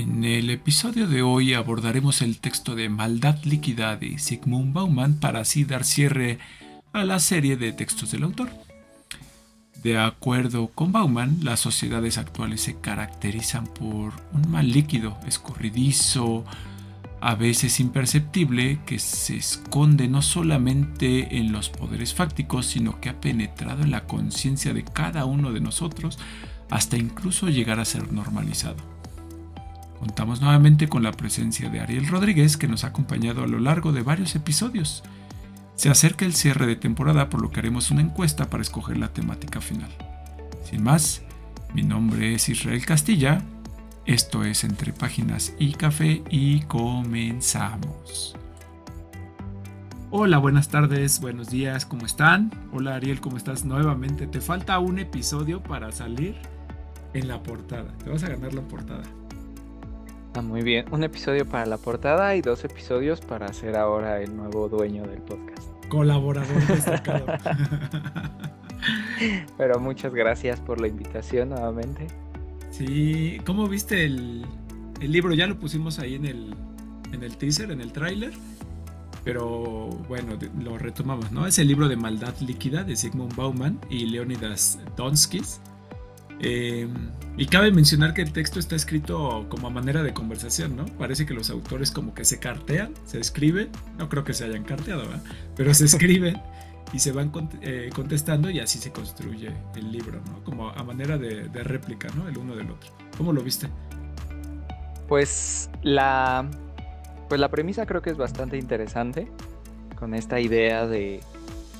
En el episodio de hoy abordaremos el texto de Maldad líquida de Sigmund Bauman para así dar cierre a la serie de textos del autor. De acuerdo con Bauman, las sociedades actuales se caracterizan por un mal líquido, escurridizo, a veces imperceptible, que se esconde no solamente en los poderes fácticos, sino que ha penetrado en la conciencia de cada uno de nosotros hasta incluso llegar a ser normalizado. Contamos nuevamente con la presencia de Ariel Rodríguez que nos ha acompañado a lo largo de varios episodios. Se acerca el cierre de temporada por lo que haremos una encuesta para escoger la temática final. Sin más, mi nombre es Israel Castilla, esto es Entre Páginas y Café y comenzamos. Hola, buenas tardes, buenos días, ¿cómo están? Hola Ariel, ¿cómo estás nuevamente? Te falta un episodio para salir en la portada. Te vas a ganar la portada. Ah, muy bien. Un episodio para la portada y dos episodios para ser ahora el nuevo dueño del podcast. Colaborador destacado. Pero muchas gracias por la invitación nuevamente. Sí, ¿cómo viste el, libro? Ya lo pusimos ahí en el, en el teaser, en el tráiler. Pero bueno, lo retomamos, ¿no? Es el libro de Maldad Líquida de Sigmund Bauman y Leonidas Donskis. Eh, y cabe mencionar que el texto está escrito como a manera de conversación, ¿no? Parece que los autores como que se cartean, se escriben, no creo que se hayan carteado, ¿verdad? Pero se escriben y se van eh, contestando y así se construye el libro, ¿no? Como a manera de, réplica, ¿no? El uno del otro. ¿Cómo lo viste? Pues la, pues la premisa creo que es bastante interesante con esta idea de,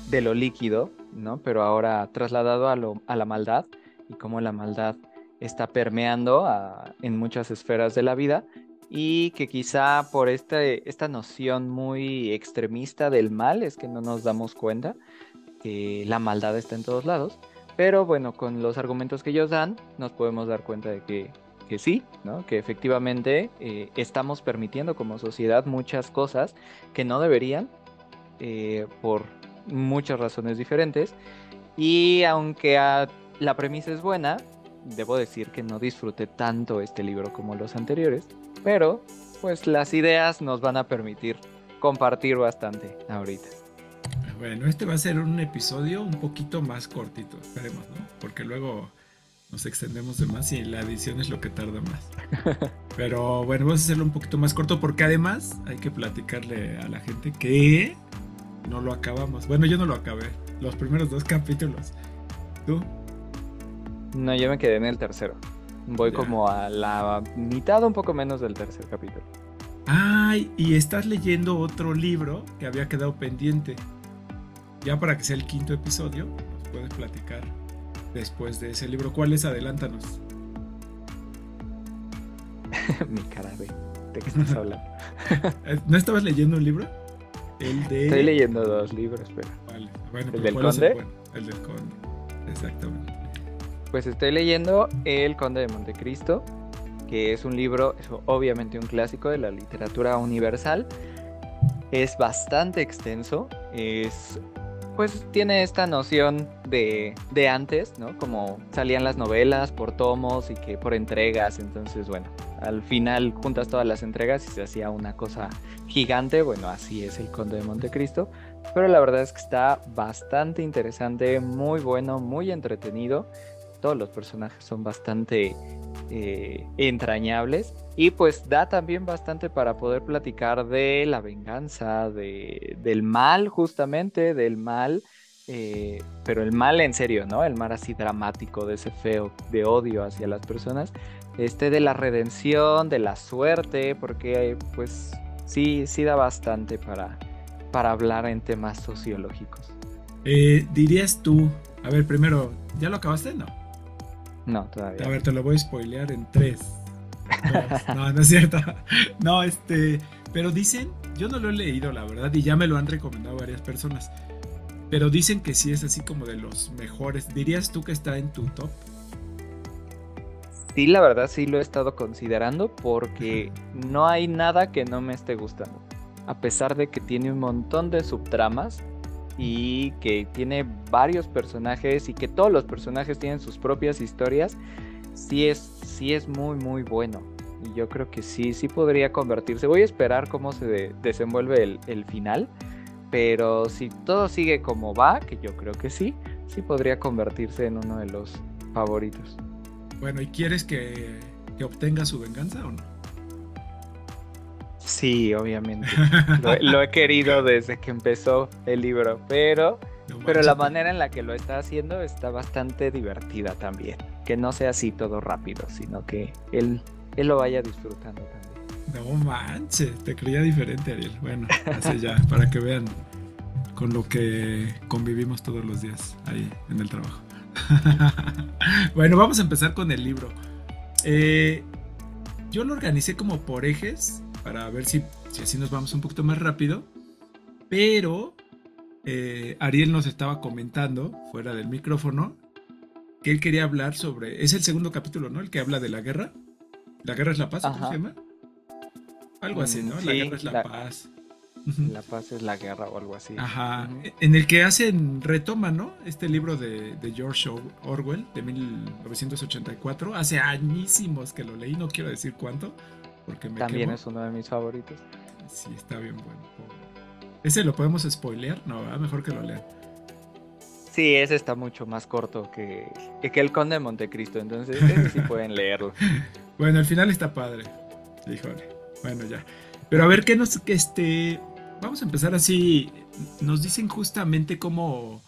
de lo líquido, ¿no? Pero ahora trasladado a, lo, a la maldad y cómo la maldad está permeando en muchas esferas de la vida y que quizá por este, esta noción muy extremista del mal es que no nos damos cuenta que la maldad está en todos lados. Pero bueno, con los argumentos que ellos dan, nos podemos dar cuenta de que, que sí, ¿no? que efectivamente eh, estamos permitiendo como sociedad muchas cosas que no deberían eh, por muchas razones diferentes. Y aunque la premisa es buena, debo decir que no disfruté tanto este libro como los anteriores, pero pues las ideas nos van a permitir compartir bastante ahorita. Bueno, este va a ser un episodio un poquito más cortito, esperemos, ¿no? Porque luego nos extendemos de más y la edición es lo que tarda más. Pero bueno, vamos a hacerlo un poquito más corto porque además hay que platicarle a la gente que no lo acabamos. Bueno, yo no lo acabé. Los primeros dos capítulos. ¿Tú? No, yo me quedé en el tercero. Voy como a la mitad, un poco menos del tercer capítulo. Ay, y estás leyendo otro libro que había quedado pendiente. Ya para que sea el quinto episodio, nos puedes platicar después de ese libro. ¿Cuál es? Adelántanos. Mi cara de, ¿de qué estás hablando? Eh, ¿No estabas leyendo un libro? El de... Estoy leyendo dos libros, pero... Vale. Bueno, ¿El del conde? el del conde, exactamente. Pues estoy leyendo El Conde de Montecristo, que es un libro, obviamente un clásico de la literatura universal. Es bastante extenso, es pues tiene esta noción de, de, antes, ¿no? Como salían las novelas por tomos y que por entregas, entonces bueno, al final juntas todas las entregas y se hacía una cosa gigante, bueno, así es el Conde de Montecristo, pero la verdad es que está bastante interesante, muy bueno, muy entretenido todos los personajes son bastante eh, entrañables y pues da también bastante para poder platicar de la venganza, de, del mal justamente, del mal, eh, pero el mal en serio, ¿no? El mal así dramático, de ese feo, de odio hacia las personas, este de la redención, de la suerte, porque pues sí, sí da bastante para, para hablar en temas sociológicos. Eh, dirías tú, a ver, primero, ¿ya lo acabaste? No. No, todavía. A ver, te lo voy a spoilear en tres. No, no es cierto. No, este. Pero dicen, yo no lo he leído, la verdad, y ya me lo han recomendado varias personas. Pero dicen que sí es así como de los mejores. ¿Dirías tú que está en tu top? Sí, la verdad sí lo he estado considerando porque no hay nada que no me esté gustando. A pesar de que tiene un montón de subtramas, y que tiene varios personajes y que todos los personajes tienen sus propias historias, sí es, sí es muy muy bueno. Y yo creo que sí, sí podría convertirse. Voy a esperar cómo se desenvuelve el, el final. Pero si todo sigue como va, que yo creo que sí, sí podría convertirse en uno de los favoritos. Bueno, ¿y quieres que, obtenga su venganza o no? Sí, obviamente. lo, he querido desde que empezó el libro, pero, pero la manera en la que lo está haciendo está bastante divertida también. Que no sea así todo rápido, sino que él, él lo vaya disfrutando también. No manches, te creía diferente, Ariel. Bueno, así ya, para que vean con lo que convivimos todos los días ahí en el trabajo. bueno, vamos a empezar con el libro. Eh, yo lo organicé como por ejes para ver si, si, así nos vamos un poquito más rápido. Pero eh, Ariel nos estaba comentando fuera del micrófono que él quería hablar sobre. Es el segundo capítulo, ¿no? El que habla de la guerra. La guerra es la paz, ¿cómo se llama? Algo así, ¿no? la guerra es la paz. La paz es la guerra o algo así. Ajá. En el que hacen, retoma, ¿no? Este libro de, George Orwell de 1984. Hace añísimos que lo leí, no quiero decir cuánto. Porque me También es uno de mis favoritos. Sí, está bien bueno. ¿Ese lo podemos spoilear? No, mejor que lo lean. Sí, ese está mucho más corto que, que el Conde de Montecristo, entonces ese sí pueden leerlo. bueno, el final está padre. Híjole. Bueno, ya. Pero a ver qué nos, que este, vamos a empezar así. Nos dicen justamente cómo.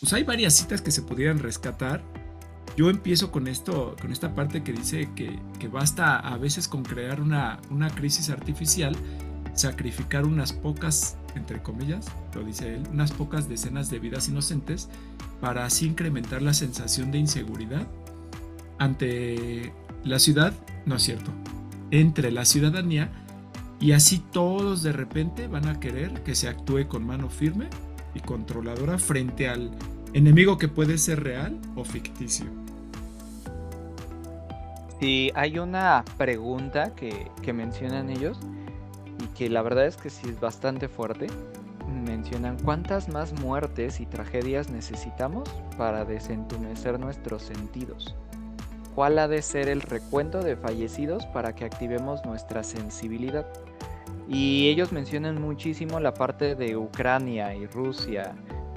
Pues hay varias citas que se pudieran rescatar. Yo empiezo con esto, con esta parte que dice que, basta a veces con crear una, una crisis artificial, sacrificar unas pocas, entre comillas, lo dice él, unas pocas decenas de vidas inocentes para así incrementar la sensación de inseguridad ante la ciudad, no es cierto, entre la ciudadanía y así todos de repente van a querer que se actúe con mano firme y controladora frente al enemigo que puede ser real o ficticio. Sí, hay una pregunta que, mencionan ellos y que la verdad es que sí es bastante fuerte. Mencionan cuántas más muertes y tragedias necesitamos para desentumecer nuestros sentidos. ¿Cuál ha de ser el recuento de fallecidos para que activemos nuestra sensibilidad? Y ellos mencionan muchísimo la parte de Ucrania y Rusia,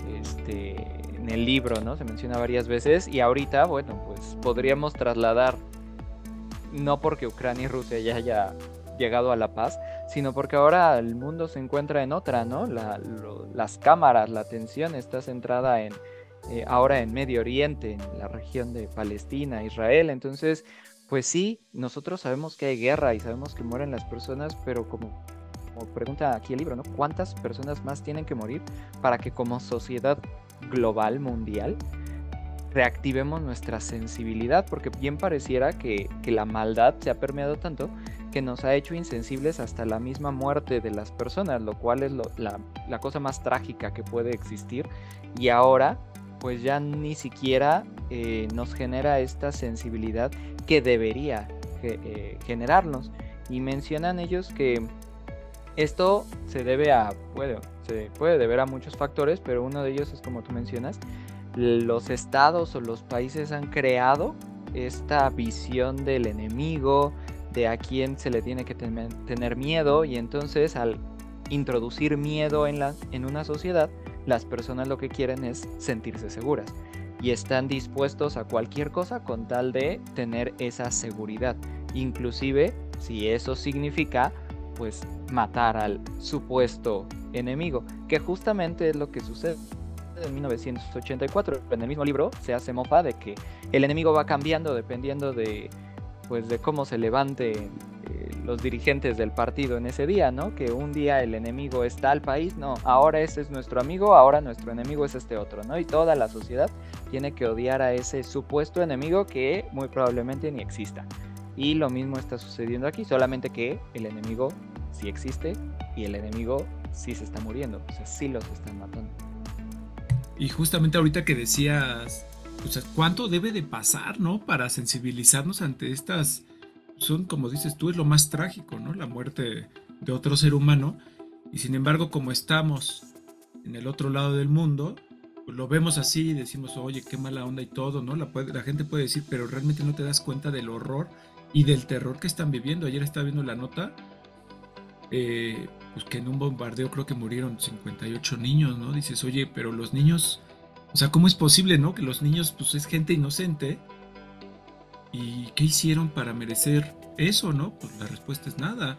este, en el libro, ¿no? Se menciona varias veces y ahorita, bueno, pues podríamos trasladar, no porque Ucrania y Rusia ya haya llegado a la paz, sino porque ahora el mundo se encuentra en otra, ¿no? las cámaras, la atención está centrada en eh, ahora en Medio Oriente, en la región de Palestina, Israel, entonces, pues sí, nosotros sabemos que hay guerra y sabemos que mueren las personas, pero como pregunta aquí el libro, ¿no? ¿Cuántas personas más tienen que morir para que como sociedad global, mundial, reactivemos nuestra sensibilidad? Porque bien pareciera que, la maldad se ha permeado tanto que nos ha hecho insensibles hasta la misma muerte de las personas, lo cual es la, cosa más trágica que puede existir. Y ahora, pues ya ni siquiera eh, nos genera esta sensibilidad que debería eh, generarnos. Y mencionan ellos que esto se debe a, bueno, se puede deber a muchos factores, pero uno de ellos es como tú mencionas, los estados o los países han creado esta visión del enemigo, de a quién se le tiene que tener miedo y entonces al introducir miedo en, la, en una sociedad, las personas lo que quieren es sentirse seguras y están dispuestos a cualquier cosa con tal de tener esa seguridad, inclusive si eso significa pues matar al supuesto enemigo, que justamente es lo que sucede en 1984. En el mismo libro se hace mofa de que el enemigo va cambiando dependiendo de pues de cómo se levante eh, los dirigentes del partido en ese día, ¿no? Que un día el enemigo está al país, no, ahora ese es nuestro amigo, ahora nuestro enemigo es este otro, ¿no? Y toda la sociedad tiene que odiar a ese supuesto enemigo que muy probablemente ni exista. Y lo mismo está sucediendo aquí, solamente que el enemigo sí existe y el enemigo sí se está muriendo, o sea, sí los están matando. Y justamente ahorita que decías, sea, ¿cuánto debe de pasar, no? Para sensibilizarnos ante estas, son como dices tú, es lo más trágico, ¿no? La muerte de otro ser humano. Y sin embargo, como estamos en el otro lado del mundo, pues lo vemos así y decimos, oye, qué mala onda y todo, ¿no? La, la gente puede decir, pero realmente no te das cuenta del horror y del terror que están viviendo. Ayer estaba viendo la nota, eh, pues que en un bombardeo creo que murieron 58 niños, ¿no? Dices, oye, pero los niños, o sea, ¿cómo es posible, no? Que los niños, pues es gente inocente. ¿Y qué hicieron para merecer eso, no? Pues la respuesta es nada.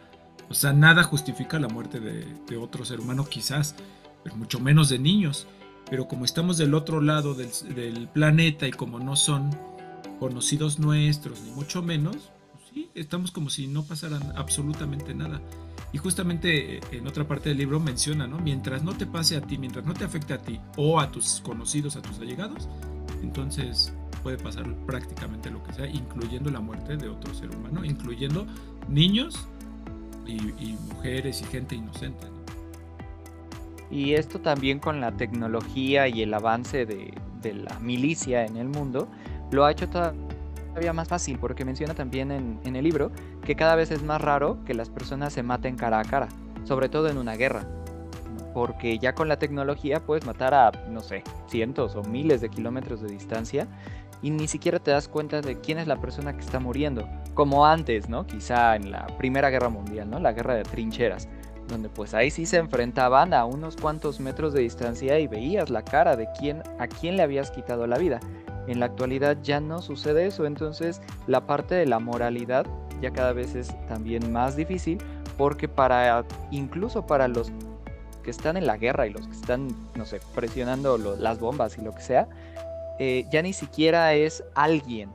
O sea, nada justifica la muerte de, otro ser humano, quizás, pero mucho menos de niños. Pero como estamos del otro lado del, planeta y como no son conocidos nuestros, ni mucho menos, pues sí, estamos como si no pasaran absolutamente nada. Y justamente eh, en otra parte del libro menciona, ¿no? Mientras no te pase a ti, mientras no te afecte a ti o a tus conocidos, a tus allegados, entonces puede pasar prácticamente lo que sea, incluyendo la muerte de otro ser humano, incluyendo niños y, mujeres y gente inocente. Y esto también con la tecnología y el avance de, la milicia en el mundo, lo ha hecho todavía más fácil, porque menciona también en, en el libro que cada vez es más raro que las personas se maten cara a cara, sobre todo en una guerra. Porque ya con la tecnología puedes matar a, no sé, cientos o miles de kilómetros de distancia y ni siquiera te das cuenta de quién es la persona que está muriendo. Como antes, ¿no? Quizá en la Primera Guerra Mundial, ¿no? La guerra de trincheras. Donde pues ahí sí se enfrentaban a unos cuantos metros de distancia y veías la cara de quién, a quién le habías quitado la vida. En la actualidad ya no sucede eso, entonces la parte de la moralidad ya cada vez es también más difícil porque para incluso para los que están en la guerra y los que están, no sé, presionando las bombas y lo que sea, eh, ya ni siquiera es alguien,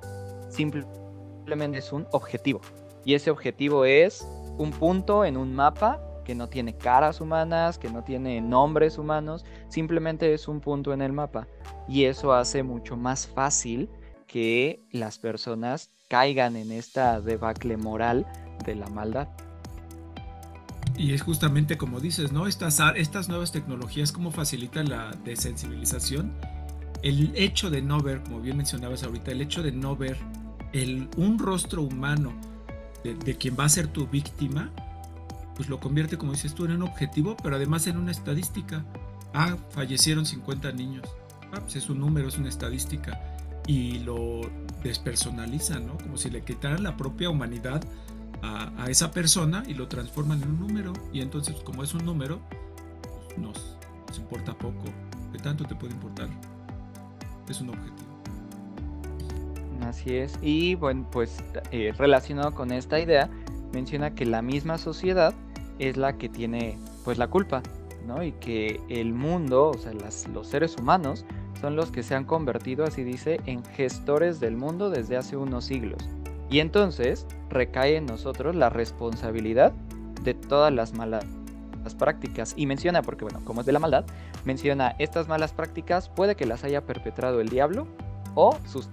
simplemente es un objetivo. Y ese objetivo es un punto en un mapa que no tiene caras humanas, que no tiene nombres humanos, simplemente es un punto en el mapa. Y eso hace mucho más fácil que las personas caigan en esta debacle moral de la maldad. Y es justamente como dices, ¿no? Estas, estas nuevas tecnologías, cómo facilitan la desensibilización. El hecho de no ver, como bien mencionabas ahorita, el hecho de no ver un rostro humano de quien va a ser tu víctima, pues lo convierte, como dices tú, en un objetivo, pero además en una estadística. Ah, fallecieron 50 niños. Ah, pues es un número, es una estadística. Y lo despersonalizan, ¿no? Como si le quitaran la propia humanidad a, esa persona y lo transforman en un número. Y entonces, como es un número, pues nos, importa poco. ¿Qué tanto te puede importar? Es un objetivo. Así es. Y bueno, pues eh, relacionado con esta idea, menciona que la misma sociedad es la que tiene pues la culpa, ¿no? Y que el mundo, o sea, los seres humanos, son los que se han convertido, así dice, en gestores del mundo desde hace unos siglos. Y entonces recae en nosotros la responsabilidad de todas las malas prácticas. Y menciona, porque bueno, como es de la maldad, menciona estas malas prácticas puede que las haya perpetrado el diablo o sus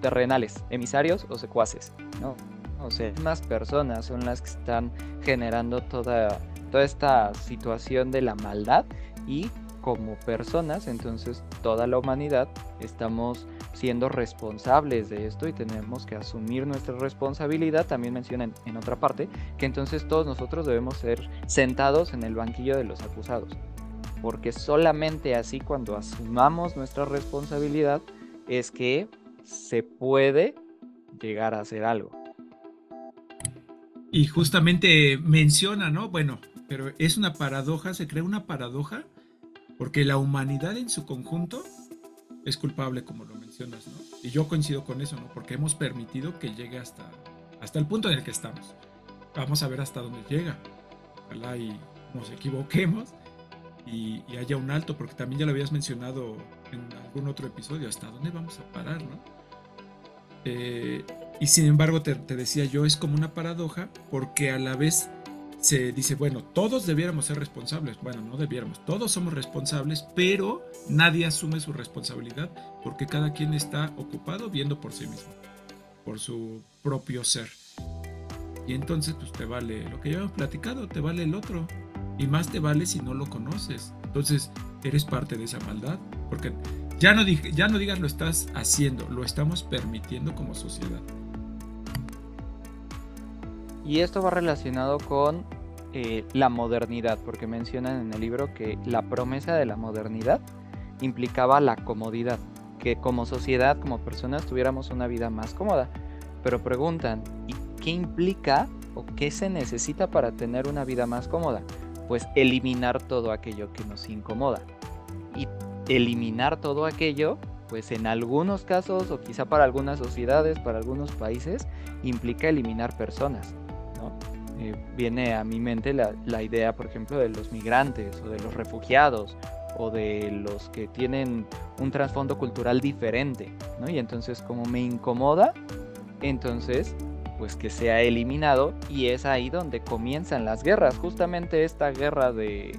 terrenales, emisarios o secuaces, ¿no? O sea, más personas son las que están generando toda, toda esta situación de la maldad y como personas, entonces toda la humanidad estamos siendo responsables de esto y tenemos que asumir nuestra responsabilidad. También mencionan en otra parte que entonces todos nosotros debemos ser sentados en el banquillo de los acusados. Porque solamente así cuando asumamos nuestra responsabilidad es que se puede llegar a hacer algo. Y justamente menciona, ¿no? Bueno, pero es una paradoja, se crea una paradoja, porque la humanidad en su conjunto es culpable, como lo mencionas, ¿no? Y yo coincido con eso, ¿no? Porque hemos permitido que llegue hasta, hasta el punto en el que estamos. Vamos a ver hasta dónde llega. Ojalá y nos equivoquemos y, haya un alto, porque también ya lo habías mencionado en algún otro episodio, hasta dónde vamos a parar, ¿no? Eh, y sin embargo, te, decía yo, es como una paradoja porque a la vez se dice, bueno, todos debiéramos ser responsables. Bueno, no debiéramos, todos somos responsables, pero nadie asume su responsabilidad porque cada quien está ocupado viendo por sí mismo, por su propio ser. Y entonces, pues te vale lo que ya hemos platicado, te vale el otro. Y más te vale si no lo conoces. Entonces, eres parte de esa maldad. Porque ya no, ya no digas lo estás haciendo, lo estamos permitiendo como sociedad. Y esto va relacionado con eh, la modernidad, porque mencionan en el libro que la promesa de la modernidad implicaba la comodidad, que como sociedad, como personas, tuviéramos una vida más cómoda. Pero preguntan, ¿y ¿qué implica o qué se necesita para tener una vida más cómoda? Pues eliminar todo aquello que nos incomoda. Y eliminar todo aquello, pues en algunos casos o quizá para algunas sociedades, para algunos países, implica eliminar personas. Eh, viene a mi mente la, la idea, por ejemplo, de los migrantes o de los refugiados o de los que tienen un trasfondo cultural diferente, ¿no? Y entonces como me incomoda, entonces pues que sea eliminado y es ahí donde comienzan las guerras, justamente esta guerra de,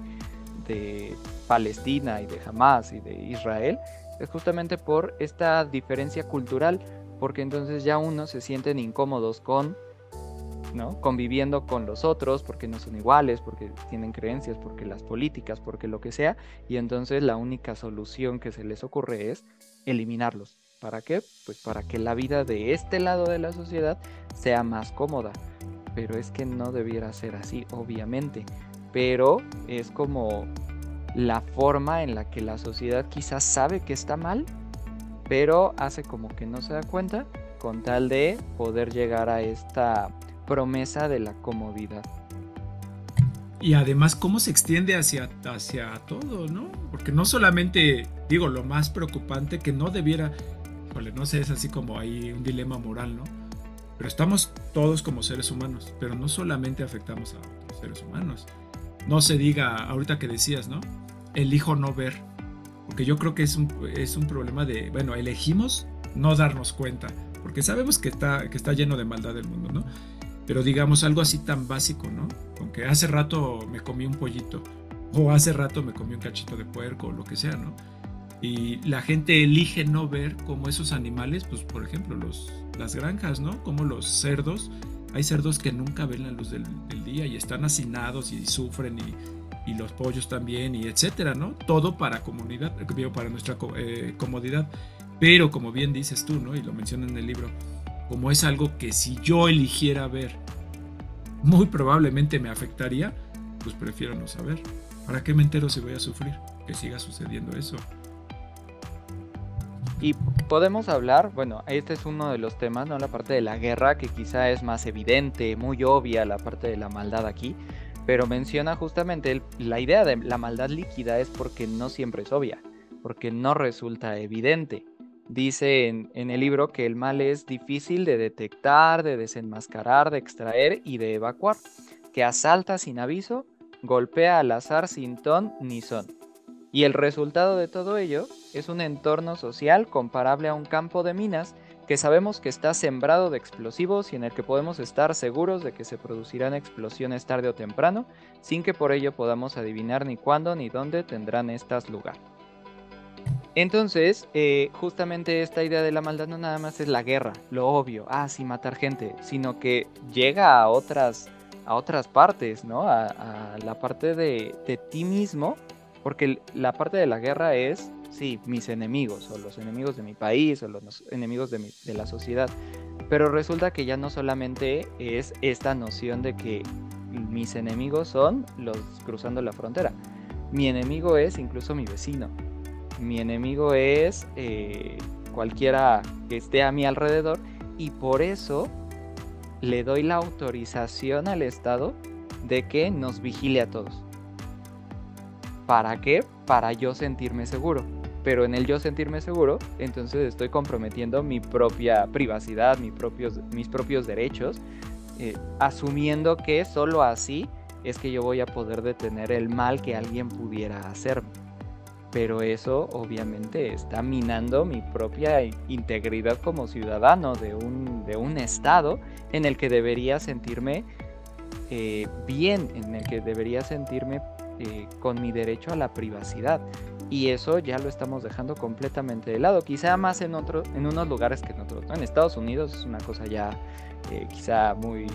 de Palestina y de Hamas y de Israel es justamente por esta diferencia cultural, porque entonces ya unos se sienten incómodos con Conviviendo con los otros porque no son iguales, porque tienen creencias, porque las políticas, porque lo que sea, y entonces la única solución que se les ocurre es eliminarlos. ¿Para qué? Pues para que la vida de este lado de la sociedad sea más cómoda. Pero es que no debiera ser así, obviamente. Pero es como la forma en la que la sociedad quizás sabe que está mal, pero hace como que no se da cuenta con tal de poder llegar a esta promesa de la comodidad. Y además cómo se extiende hacia, hacia todo, ¿no? Porque no solamente, digo, lo más preocupante que no debiera, no sé, es así como hay un dilema moral, ¿no? Pero estamos todos como seres humanos, pero no solamente afectamos a otros seres humanos. No se diga, ahorita que decías, ¿no? Elijo no ver. Porque yo creo que es un, es un problema de, bueno, elegimos no darnos cuenta, porque sabemos que está, que está lleno de maldad el mundo, ¿no? Pero digamos algo así tan básico, ¿no? Aunque hace rato me comí un pollito o hace rato me comí un cachito de puerco o lo que sea, ¿no? Y la gente elige no ver como esos animales, pues por ejemplo los, las granjas, ¿no? Como los cerdos. Hay cerdos que nunca ven la luz del, día y están hacinados y sufren y, y, los pollos también y etcétera, ¿no? Todo para comunidad, para nuestra eh, comodidad. Pero como bien dices tú, ¿no? Y lo menciona en el libro, como es algo que si yo eligiera ver, muy probablemente me afectaría, pues prefiero no saber. ¿Para qué me entero si voy a sufrir? Que siga sucediendo eso. Y podemos hablar, bueno, este es uno de los temas, ¿no? La parte de la guerra, que quizá es más evidente, muy obvia la parte de la maldad aquí, pero menciona justamente la idea de la maldad líquida es porque no siempre es obvia, porque no resulta evidente. Dice en, el libro que el mal es difícil de detectar, de desenmascarar, de extraer y de evacuar, que asalta sin aviso, golpea al azar sin ton ni son. Y el resultado de todo ello es un entorno social comparable a un campo de minas que sabemos que está sembrado de explosivos y en el que podemos estar seguros de que se producirán explosiones tarde o temprano, sin que por ello podamos adivinar ni cuándo ni dónde tendrán estas lugar. Entonces, eh, justamente esta idea de la maldad no nada más es la guerra, lo obvio, ah, sí, matar gente, sino que llega a otras, a otras partes, ¿no? A, la parte de, ti mismo, porque la parte de la guerra es, sí, mis enemigos, o los enemigos de mi país, o los enemigos de, de la sociedad. Pero resulta que ya no solamente es esta noción de que mis enemigos son los cruzando la frontera. Mi enemigo es incluso mi vecino mi enemigo es eh, cualquiera que esté a mi alrededor y por eso le doy la autorización al Estado de que nos vigile a todos. ¿Para qué? Para yo sentirme seguro. Pero en el yo sentirme seguro, entonces estoy comprometiendo mi propia privacidad, mis propios, derechos, eh, asumiendo que solo así es que yo voy a poder detener el mal que alguien pudiera hacerme pero eso obviamente está minando mi propia integridad como ciudadano de un, de un estado en el que debería sentirme eh, bien, en el que debería sentirme eh, con mi derecho a la privacidad. Y eso ya lo estamos dejando completamente de lado, quizá más en, otro, en unos lugares que en otros. En Estados Unidos es una cosa ya eh, quizá muy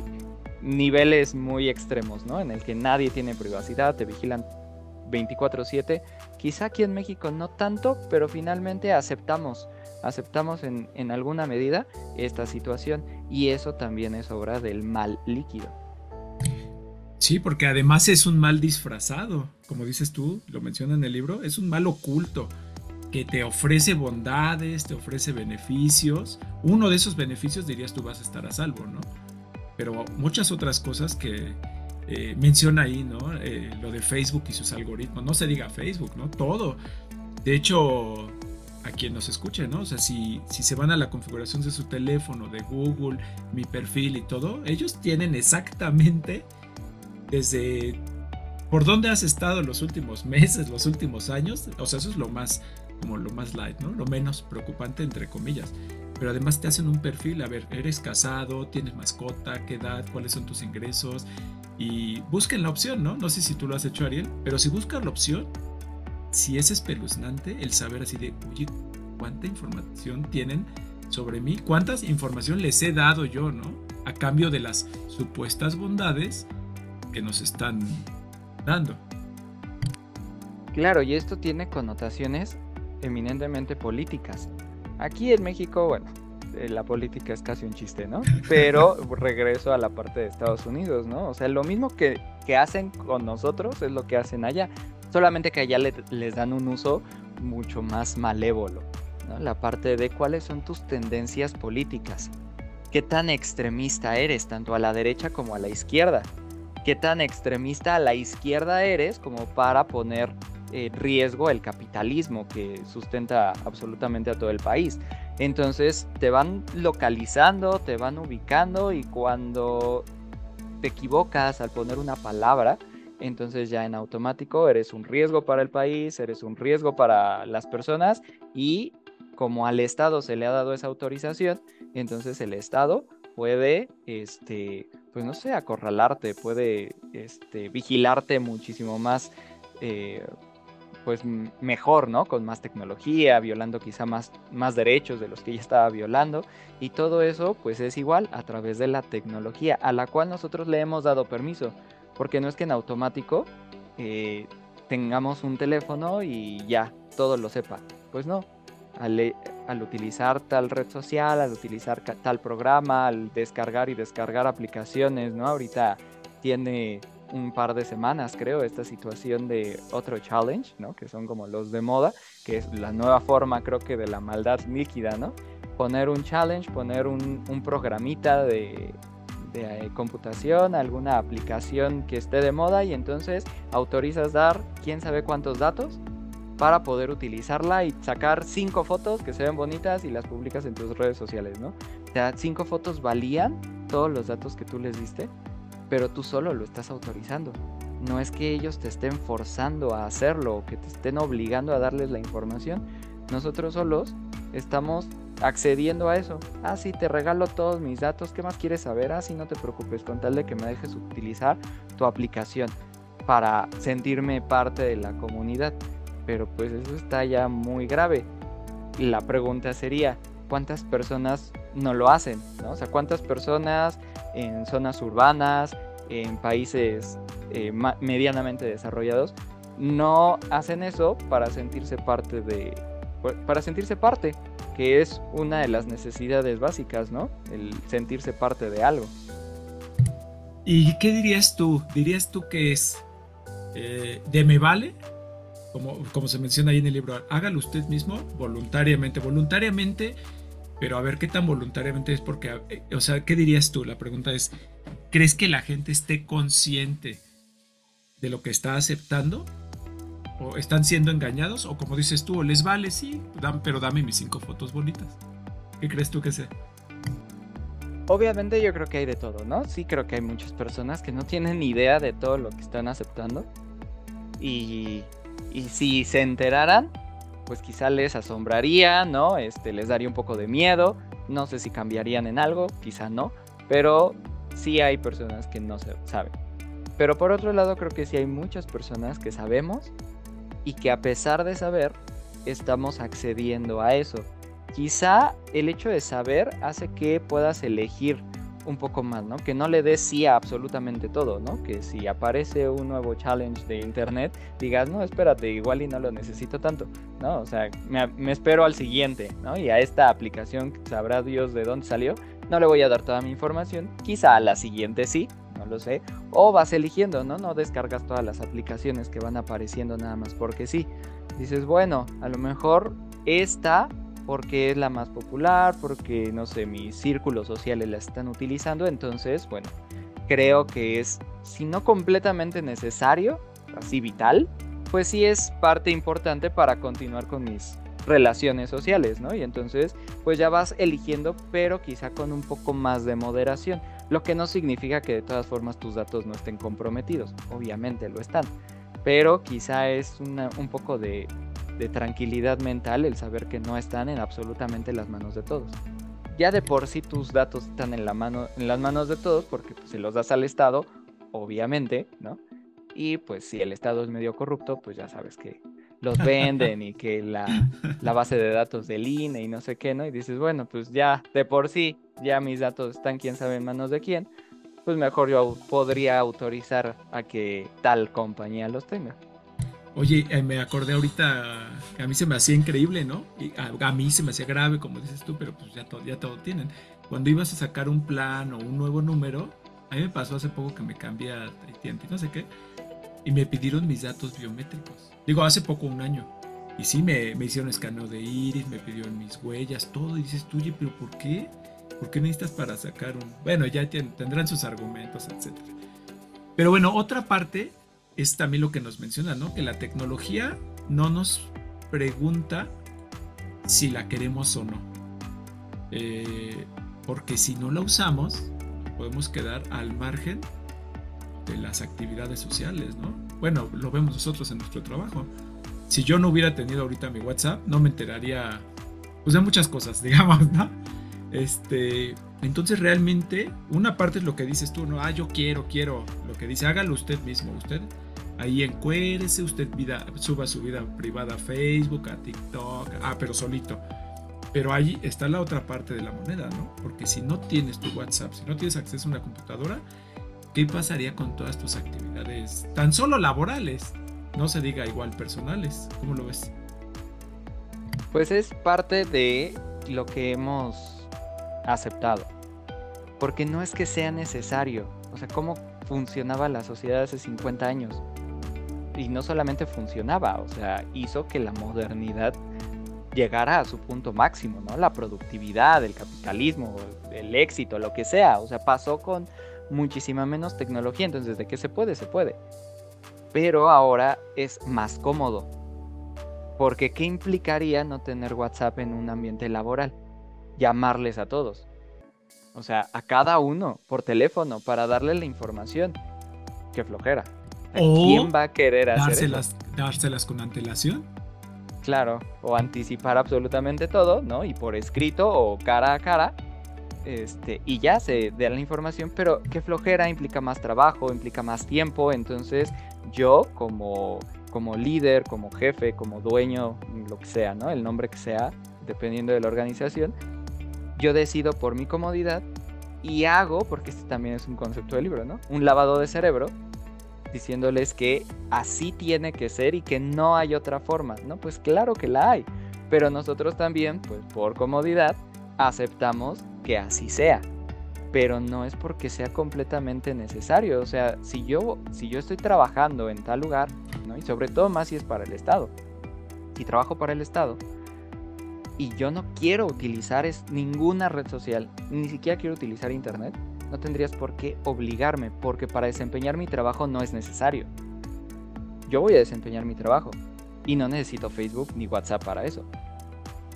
niveles muy extremos, ¿no? En el que nadie tiene privacidad, te vigilan 24/7. Quizá aquí en México no tanto, pero finalmente aceptamos, aceptamos en, en alguna medida esta situación y eso también es obra del mal líquido. Sí, porque además es un mal disfrazado, como dices tú, lo menciona en el libro, es un mal oculto que te ofrece bondades, te ofrece beneficios. Uno de esos beneficios dirías tú vas a estar a salvo, ¿no? pero muchas otras cosas que eh, menciona ahí, ¿no? Eh, lo de Facebook y sus algoritmos. No se diga Facebook, ¿no? Todo. De hecho, a quien nos escuche, ¿no? O sea, si, si se van a la configuración de su teléfono, de Google, mi perfil y todo, ellos tienen exactamente desde por dónde has estado los últimos meses, los últimos años. O sea, eso es lo más, como lo más light, ¿no? Lo menos preocupante, entre comillas. Pero además te hacen un perfil, a ver, eres casado, tienes mascota, qué edad, cuáles son tus ingresos. Y busquen la opción, ¿no? No sé si tú lo has hecho, Ariel, pero si buscas la opción, si es espeluznante el saber así de, oye, ¿cuánta información tienen sobre mí? ¿Cuántas información les he dado yo, ¿no? A cambio de las supuestas bondades que nos están dando. Claro, y esto tiene connotaciones eminentemente políticas. Aquí en México, bueno, la política es casi un chiste, ¿no? Pero regreso a la parte de Estados Unidos, ¿no? O sea, lo mismo que, que hacen con nosotros es lo que hacen allá solamente que allá les dan un uso mucho más malévolo. La parte de cuáles son tus tendencias políticas, qué tan extremista eres, tanto a la derecha como a la izquierda, qué tan extremista a la izquierda eres como para poner en riesgo el capitalismo que sustenta absolutamente a todo el país. Entonces te van localizando, te van ubicando y cuando te equivocas al poner una palabra, entonces ya en automático eres un riesgo para el país, eres un riesgo para las personas y como al Estado se le ha dado esa autorización, entonces el Estado puede, este, pues no sé, acorralarte, puede este, vigilarte muchísimo más, eh, pues mejor, ¿no? Con más tecnología, violando quizá más, más derechos de los que ya estaba violando. Y todo eso, pues es igual a través de la tecnología, a la cual nosotros le hemos dado permiso. Porque no es que en automático eh, tengamos un teléfono y ya, todo lo sepa. Pues no. Al, al, utilizar tal red social, al utilizar tal programa, al descargar y descargar aplicaciones, ¿no? Ahorita tiene un par de semanas, creo, esta situación de otro challenge, ¿no? Que son como los de moda, que es la nueva forma, creo que, de la maldad líquida, ¿no? Poner un challenge, poner un, un programita de de eh, computación, alguna aplicación que esté de moda y entonces autorizas dar quién sabe cuántos datos para poder utilizarla y sacar cinco fotos que se ven bonitas y las publicas en tus redes sociales, ¿no? O sea, cinco fotos valían todos los datos que tú les diste, pero tú solo lo estás autorizando. No es que ellos te estén forzando a hacerlo o que te estén obligando a darles la información. Nosotros solos estamos accediendo a eso. Ah, sí, te regalo todos mis datos. ¿Qué más quieres saber? Ah, sí, no te preocupes, con tal de que me dejes utilizar tu aplicación para sentirme parte de la comunidad. Pero pues eso está ya muy grave. Y la pregunta sería, ¿cuántas personas no lo hacen? ¿no? O sea, ¿cuántas personas en zonas urbanas, en países eh, medianamente desarrollados, no hacen eso para sentirse parte de... para sentirse parte que es una de las necesidades básicas, ¿no? El sentirse parte de algo. ¿Y qué dirías tú? ¿Dirías tú que es eh, de me vale? Como, como se menciona ahí en el libro, hágalo usted mismo voluntariamente, voluntariamente, pero a ver qué tan voluntariamente es porque, eh, o sea, ¿qué dirías tú? La pregunta es, ¿crees que la gente esté consciente de lo que está aceptando están siendo engañados o como dices tú, o les vale, sí, pero dame mis cinco fotos bonitas. ¿Qué crees tú que sea? Obviamente yo creo que hay de todo, ¿no? Sí creo que hay muchas personas que no tienen idea de todo lo que están aceptando. Y, y si se enteraran, pues quizá les asombraría, ¿no? Este, les daría un poco de miedo. No sé si cambiarían en algo, quizá no. Pero sí hay personas que no se saben. Pero por otro lado creo que sí hay muchas personas que sabemos y que a pesar de saber, estamos accediendo a eso. Quizá el hecho de saber hace que puedas elegir un poco más, ¿no? Que no le des sí a absolutamente todo, ¿no? Que si aparece un nuevo challenge de internet, digas, no, espérate, igual y no lo necesito tanto, ¿no? O sea, me, me espero al siguiente, ¿no? Y a esta aplicación, sabrá Dios de dónde salió, no le voy a dar toda mi información, quizá a la siguiente sí, no lo sé. O vas eligiendo, ¿no? No descargas todas las aplicaciones que van apareciendo nada más porque sí. Dices, bueno, a lo mejor esta porque es la más popular, porque no sé, mis círculos sociales la están utilizando, entonces, bueno, creo que es, si no completamente necesario, así vital, pues sí es parte importante para continuar con mis relaciones sociales, ¿no? Y entonces, pues ya vas eligiendo, pero quizá con un poco más de moderación, lo que no significa que de todas formas tus datos no estén comprometidos, obviamente lo están, pero quizá es un poco de, tranquilidad mental el saber que no están en absolutamente las manos de todos. Ya de por sí tus datos están en, la mano, en las manos de todos porque pues, se los das al Estado, obviamente, ¿no? Y pues si el Estado es medio corrupto, pues ya sabes que los venden y que la, la, base de datos del INE y no sé qué, ¿no? Y dices, bueno, pues ya de por sí, ya mis datos están quién sabe en manos de quién, pues mejor yo podría autorizar a que tal compañía los tenga. Oye, eh, me acordé ahorita que a mí se me hacía increíble, ¿no? Y a, mí se me hacía grave, como dices tú, pero pues ya todo, ya todo tienen. Cuando ibas a sacar un plan o un nuevo número, a mí me pasó hace poco que me cambié a AT&T, no sé qué, y me pidieron mis datos biométricos. Digo, hace poco, un año. Y sí, me, me hicieron escaneo de iris, me pidieron mis huellas, todo. Y dices, oye, pero ¿por qué? ¿Por qué necesitas para sacar un...? Bueno, ya tendrán sus argumentos, etc. Pero bueno, otra parte es también lo que nos menciona, ¿no? Que la tecnología no nos pregunta si la queremos o no. Eh, porque si no la usamos, podemos quedar al margen de las actividades sociales, ¿no? Bueno, lo vemos nosotros en nuestro trabajo. Si yo no hubiera tenido ahorita mi WhatsApp, no me enteraría pues de muchas cosas, digamos, ¿no? Este, entonces realmente una parte es lo que dices tú, no, ah, yo quiero, quiero, lo que dice, hágalo usted mismo, usted ahí encuérese, usted vida, suba su vida privada a Facebook, a TikTok, ah, pero solito. Pero ahí está la otra parte de la moneda, ¿no? Porque si no tienes tu WhatsApp, si no tienes acceso a una computadora, ¿qué pasaría con todas tus actividades tan solo laborales? No se diga igual personales. ¿Cómo lo ves? Pues es parte de lo que hemos aceptado. Porque no es que sea necesario. O sea, ¿cómo funcionaba la sociedad hace 50 años? Y no solamente funcionaba, o sea, hizo que la modernidad llegara a su punto máximo, ¿no? La productividad, el capitalismo, el éxito, lo que sea. O sea, pasó con muchísima menos tecnología, entonces de qué se puede, se puede. Pero ahora es más cómodo. Porque ¿qué implicaría no tener WhatsApp en un ambiente laboral? Llamarles a todos. O sea, a cada uno por teléfono para darle la información. Qué flojera. ¿Quién va a querer hacer dárselas con antelación? Claro, o anticipar absolutamente todo, ¿no? Y por escrito o cara a cara este, y ya se da la información, pero qué flojera implica más trabajo, implica más tiempo, entonces yo como, como líder, como jefe, como dueño, lo que sea, ¿no? El nombre que sea, dependiendo de la organización, yo decido por mi comodidad y hago, porque este también es un concepto del libro, ¿no? Un lavado de cerebro diciéndoles que así tiene que ser y que no hay otra forma, ¿no? Pues claro que la hay, pero nosotros también, pues por comodidad, aceptamos que así sea. Pero no es porque sea completamente necesario. O sea, si yo, si yo estoy trabajando en tal lugar, ¿no? y sobre todo más si es para el Estado, si trabajo para el Estado, y yo no quiero utilizar ninguna red social, ni siquiera quiero utilizar Internet, no tendrías por qué obligarme, porque para desempeñar mi trabajo no es necesario. Yo voy a desempeñar mi trabajo y no necesito Facebook ni WhatsApp para eso.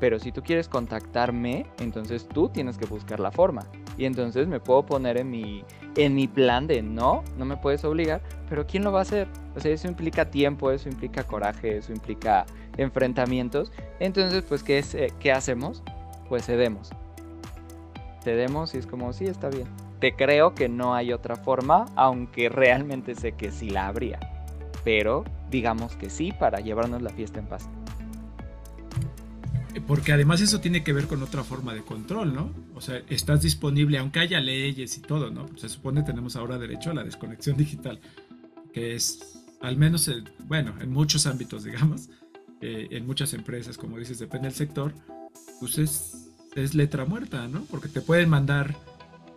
Pero si tú quieres contactarme, entonces tú tienes que buscar la forma. Y entonces me puedo poner en mi, en mi plan de no, no me puedes obligar, pero ¿quién lo va a hacer? O sea, eso implica tiempo, eso implica coraje, eso implica enfrentamientos. Entonces, pues, ¿qué, es, eh, ¿qué hacemos? Pues cedemos. Cedemos y es como, sí, está bien. Te creo que no hay otra forma, aunque realmente sé que sí la habría. Pero digamos que sí para llevarnos la fiesta en paz. Porque además eso tiene que ver con otra forma de control, ¿no? O sea, estás disponible, aunque haya leyes y todo, ¿no? Se supone que tenemos ahora derecho a la desconexión digital, que es, al menos, bueno, en muchos ámbitos, digamos, eh, en muchas empresas, como dices, depende del sector, pues es, es letra muerta, ¿no? Porque te pueden mandar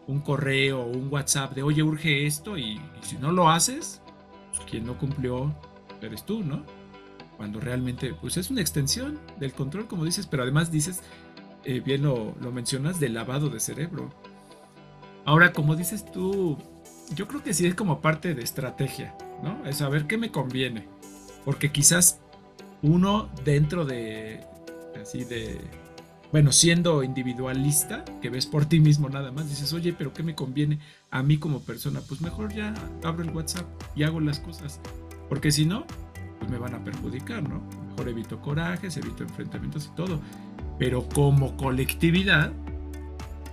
un correo o un WhatsApp de, oye, urge esto, y, si no lo haces, pues quien no cumplió eres tú, ¿no? cuando realmente pues es una extensión del control, como dices, pero además dices, eh, bien lo, lo mencionas, del lavado de cerebro. Ahora, como dices tú, yo creo que sí es como parte de estrategia, ¿no? Es saber qué me conviene. Porque quizás uno dentro de, así de, bueno, siendo individualista, que ves por ti mismo nada más, dices, oye, pero ¿qué me conviene a mí como persona? Pues mejor ya abro el WhatsApp y hago las cosas. Porque si no, pues me van a perjudicar, ¿no? Mejor evito corajes, evito enfrentamientos y todo. Pero como colectividad,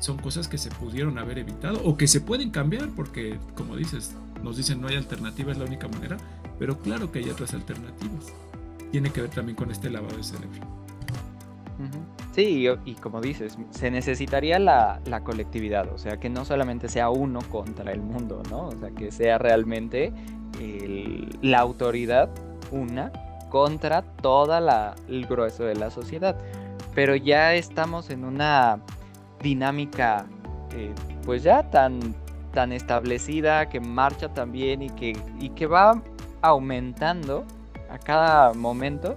son cosas que se pudieron haber evitado o que se pueden cambiar porque, como dices, nos dicen no hay alternativa, es la única manera, pero claro que hay otras alternativas. Tiene que ver también con este lavado de cerebro. Sí, y, como dices, se necesitaría la, la, colectividad, o sea, que no solamente sea uno contra el mundo, ¿no? O sea, que sea realmente la autoridad una contra toda la, el grueso de la sociedad. Pero ya estamos en una dinámica eh, pues ya tan, tan establecida, que marcha también y que, y que va aumentando a cada momento,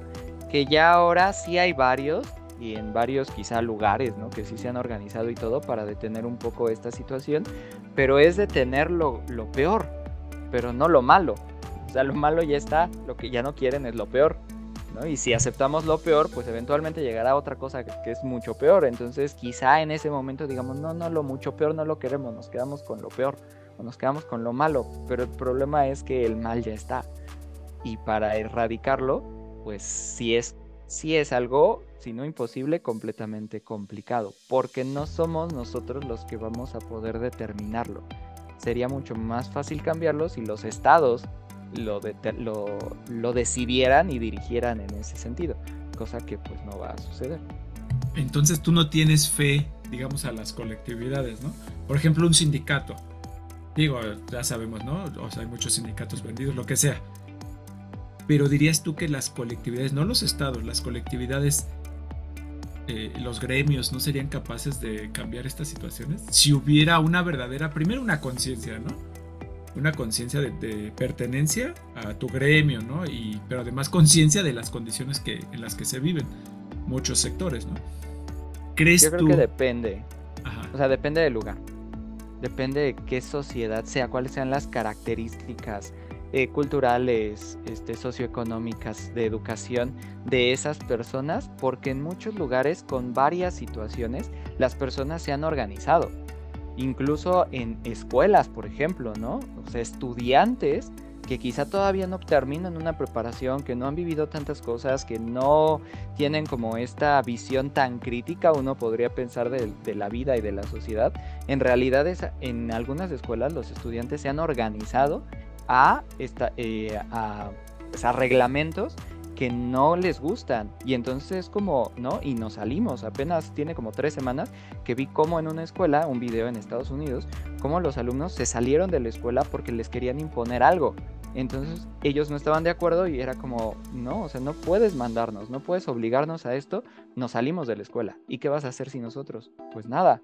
que ya ahora sí hay varios y en varios quizá lugares, ¿no? Que sí se han organizado y todo para detener un poco esta situación, pero es detener lo, lo peor, pero no lo malo. O sea, lo malo ya está, lo que ya no quieren es lo peor. Y si aceptamos lo peor, pues eventualmente llegará otra cosa que, es mucho peor. Entonces quizá en ese momento digamos, no, no, lo mucho peor no lo queremos, nos quedamos con lo peor o nos quedamos con lo malo. Pero el problema es que el mal ya está. Y para erradicarlo, pues sí es, sí es algo, si no imposible, completamente complicado. Porque no somos nosotros los que vamos a poder determinarlo. Sería mucho más fácil cambiarlo si los estados lo, lo, lo decidieran y dirigieran en ese sentido, cosa que pues no va a suceder. Entonces tú no tienes fe, digamos, a las colectividades, ¿no? Por ejemplo, un sindicato. Digo, ya sabemos, ¿no? O sea, hay muchos sindicatos vendidos, lo que sea. Pero dirías tú que las colectividades, no los estados, las colectividades, eh, los gremios, no serían capaces de cambiar estas situaciones? Si hubiera una verdadera, primero una conciencia, ¿no? una conciencia de, pertenencia a tu gremio, ¿no? Y, pero además conciencia de las condiciones que, en las que se viven muchos sectores, ¿no? ¿Crees Yo creo que depende. O sea, depende del lugar. Depende de qué sociedad sea, cuáles sean las características eh, culturales, este, socioeconómicas, de educación de esas personas, porque en muchos lugares con varias situaciones las personas se han organizado incluso en escuelas, por ejemplo, ¿no? O sea, estudiantes que quizá todavía no terminan una preparación, que no han vivido tantas cosas, que no tienen como esta visión tan crítica, uno podría pensar de, la vida y de la sociedad, en realidad es, en algunas escuelas los estudiantes se han organizado a, esta, eh, a, pues, a reglamentos que no les gustan. Y entonces es como, ¿no? Y nos salimos. Apenas tiene como tres semanas que vi como en una escuela, un video en Estados Unidos, como los alumnos se salieron de la escuela porque les querían imponer algo. Entonces ellos no estaban de acuerdo y era como, no, o sea, no puedes mandarnos, no puedes obligarnos a esto, nos salimos de la escuela. ¿Y qué vas a hacer sin nosotros? Pues nada.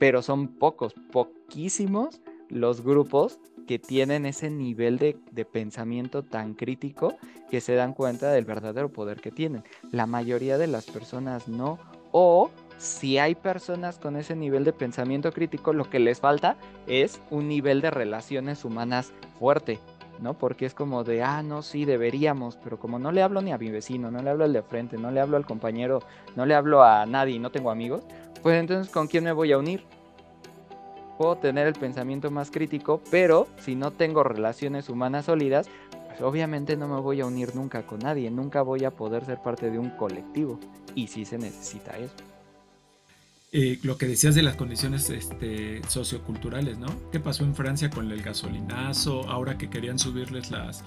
Pero son pocos, poquísimos los grupos que tienen ese nivel de, pensamiento tan crítico que se dan cuenta del verdadero poder que tienen. La mayoría de las personas no. O si hay personas con ese nivel de pensamiento crítico, lo que les falta es un nivel de relaciones humanas fuerte. ¿no? Porque es como de, ah, no, sí, deberíamos, pero como no le hablo ni a mi vecino, no le hablo al de frente, no le hablo al compañero, no le hablo a nadie no tengo amigos, pues entonces, ¿con quién me voy a unir? Puedo tener el pensamiento más crítico, pero si no tengo relaciones humanas sólidas, pues obviamente no me voy a unir nunca con nadie, nunca voy a poder ser parte de un colectivo. Y sí se necesita eso. Lo que decías de las condiciones este, socioculturales, ¿no? ¿Qué pasó en Francia con el gasolinazo? Ahora que querían subirles las,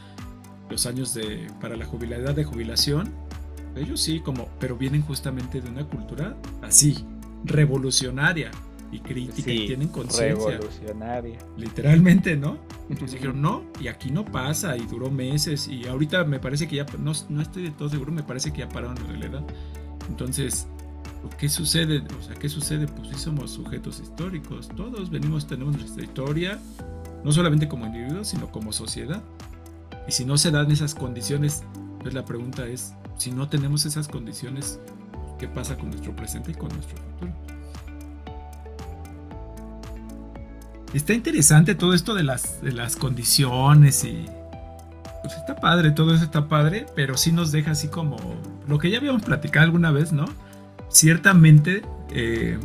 los años de, para la jubilidad de jubilación. Ellos sí, como, pero vienen justamente de una cultura así, revolucionaria, y crítica y tienen conciencia. Revolucionaria. Literalmente, ¿no? Entonces dijeron, no, y aquí no pasa, y duró meses, y ahorita me parece que ya, no, no estoy de todo seguro, me parece que ya pararon en realidad. Entonces, ¿qué sucede? O sea, ¿qué sucede? Pues sí somos sujetos históricos, todos venimos, tenemos nuestra historia, no solamente como individuos, sino como sociedad. Y si no se dan esas condiciones Entonces la pregunta es, si no tenemos esas condiciones, ¿qué pasa con nuestro presente y con nuestro futuro? Está interesante todo esto de las, de las condiciones y... Pues está padre, todo eso está padre, pero sí nos deja así como lo que ya habíamos platicado alguna vez, ¿no? Ciertamente eh,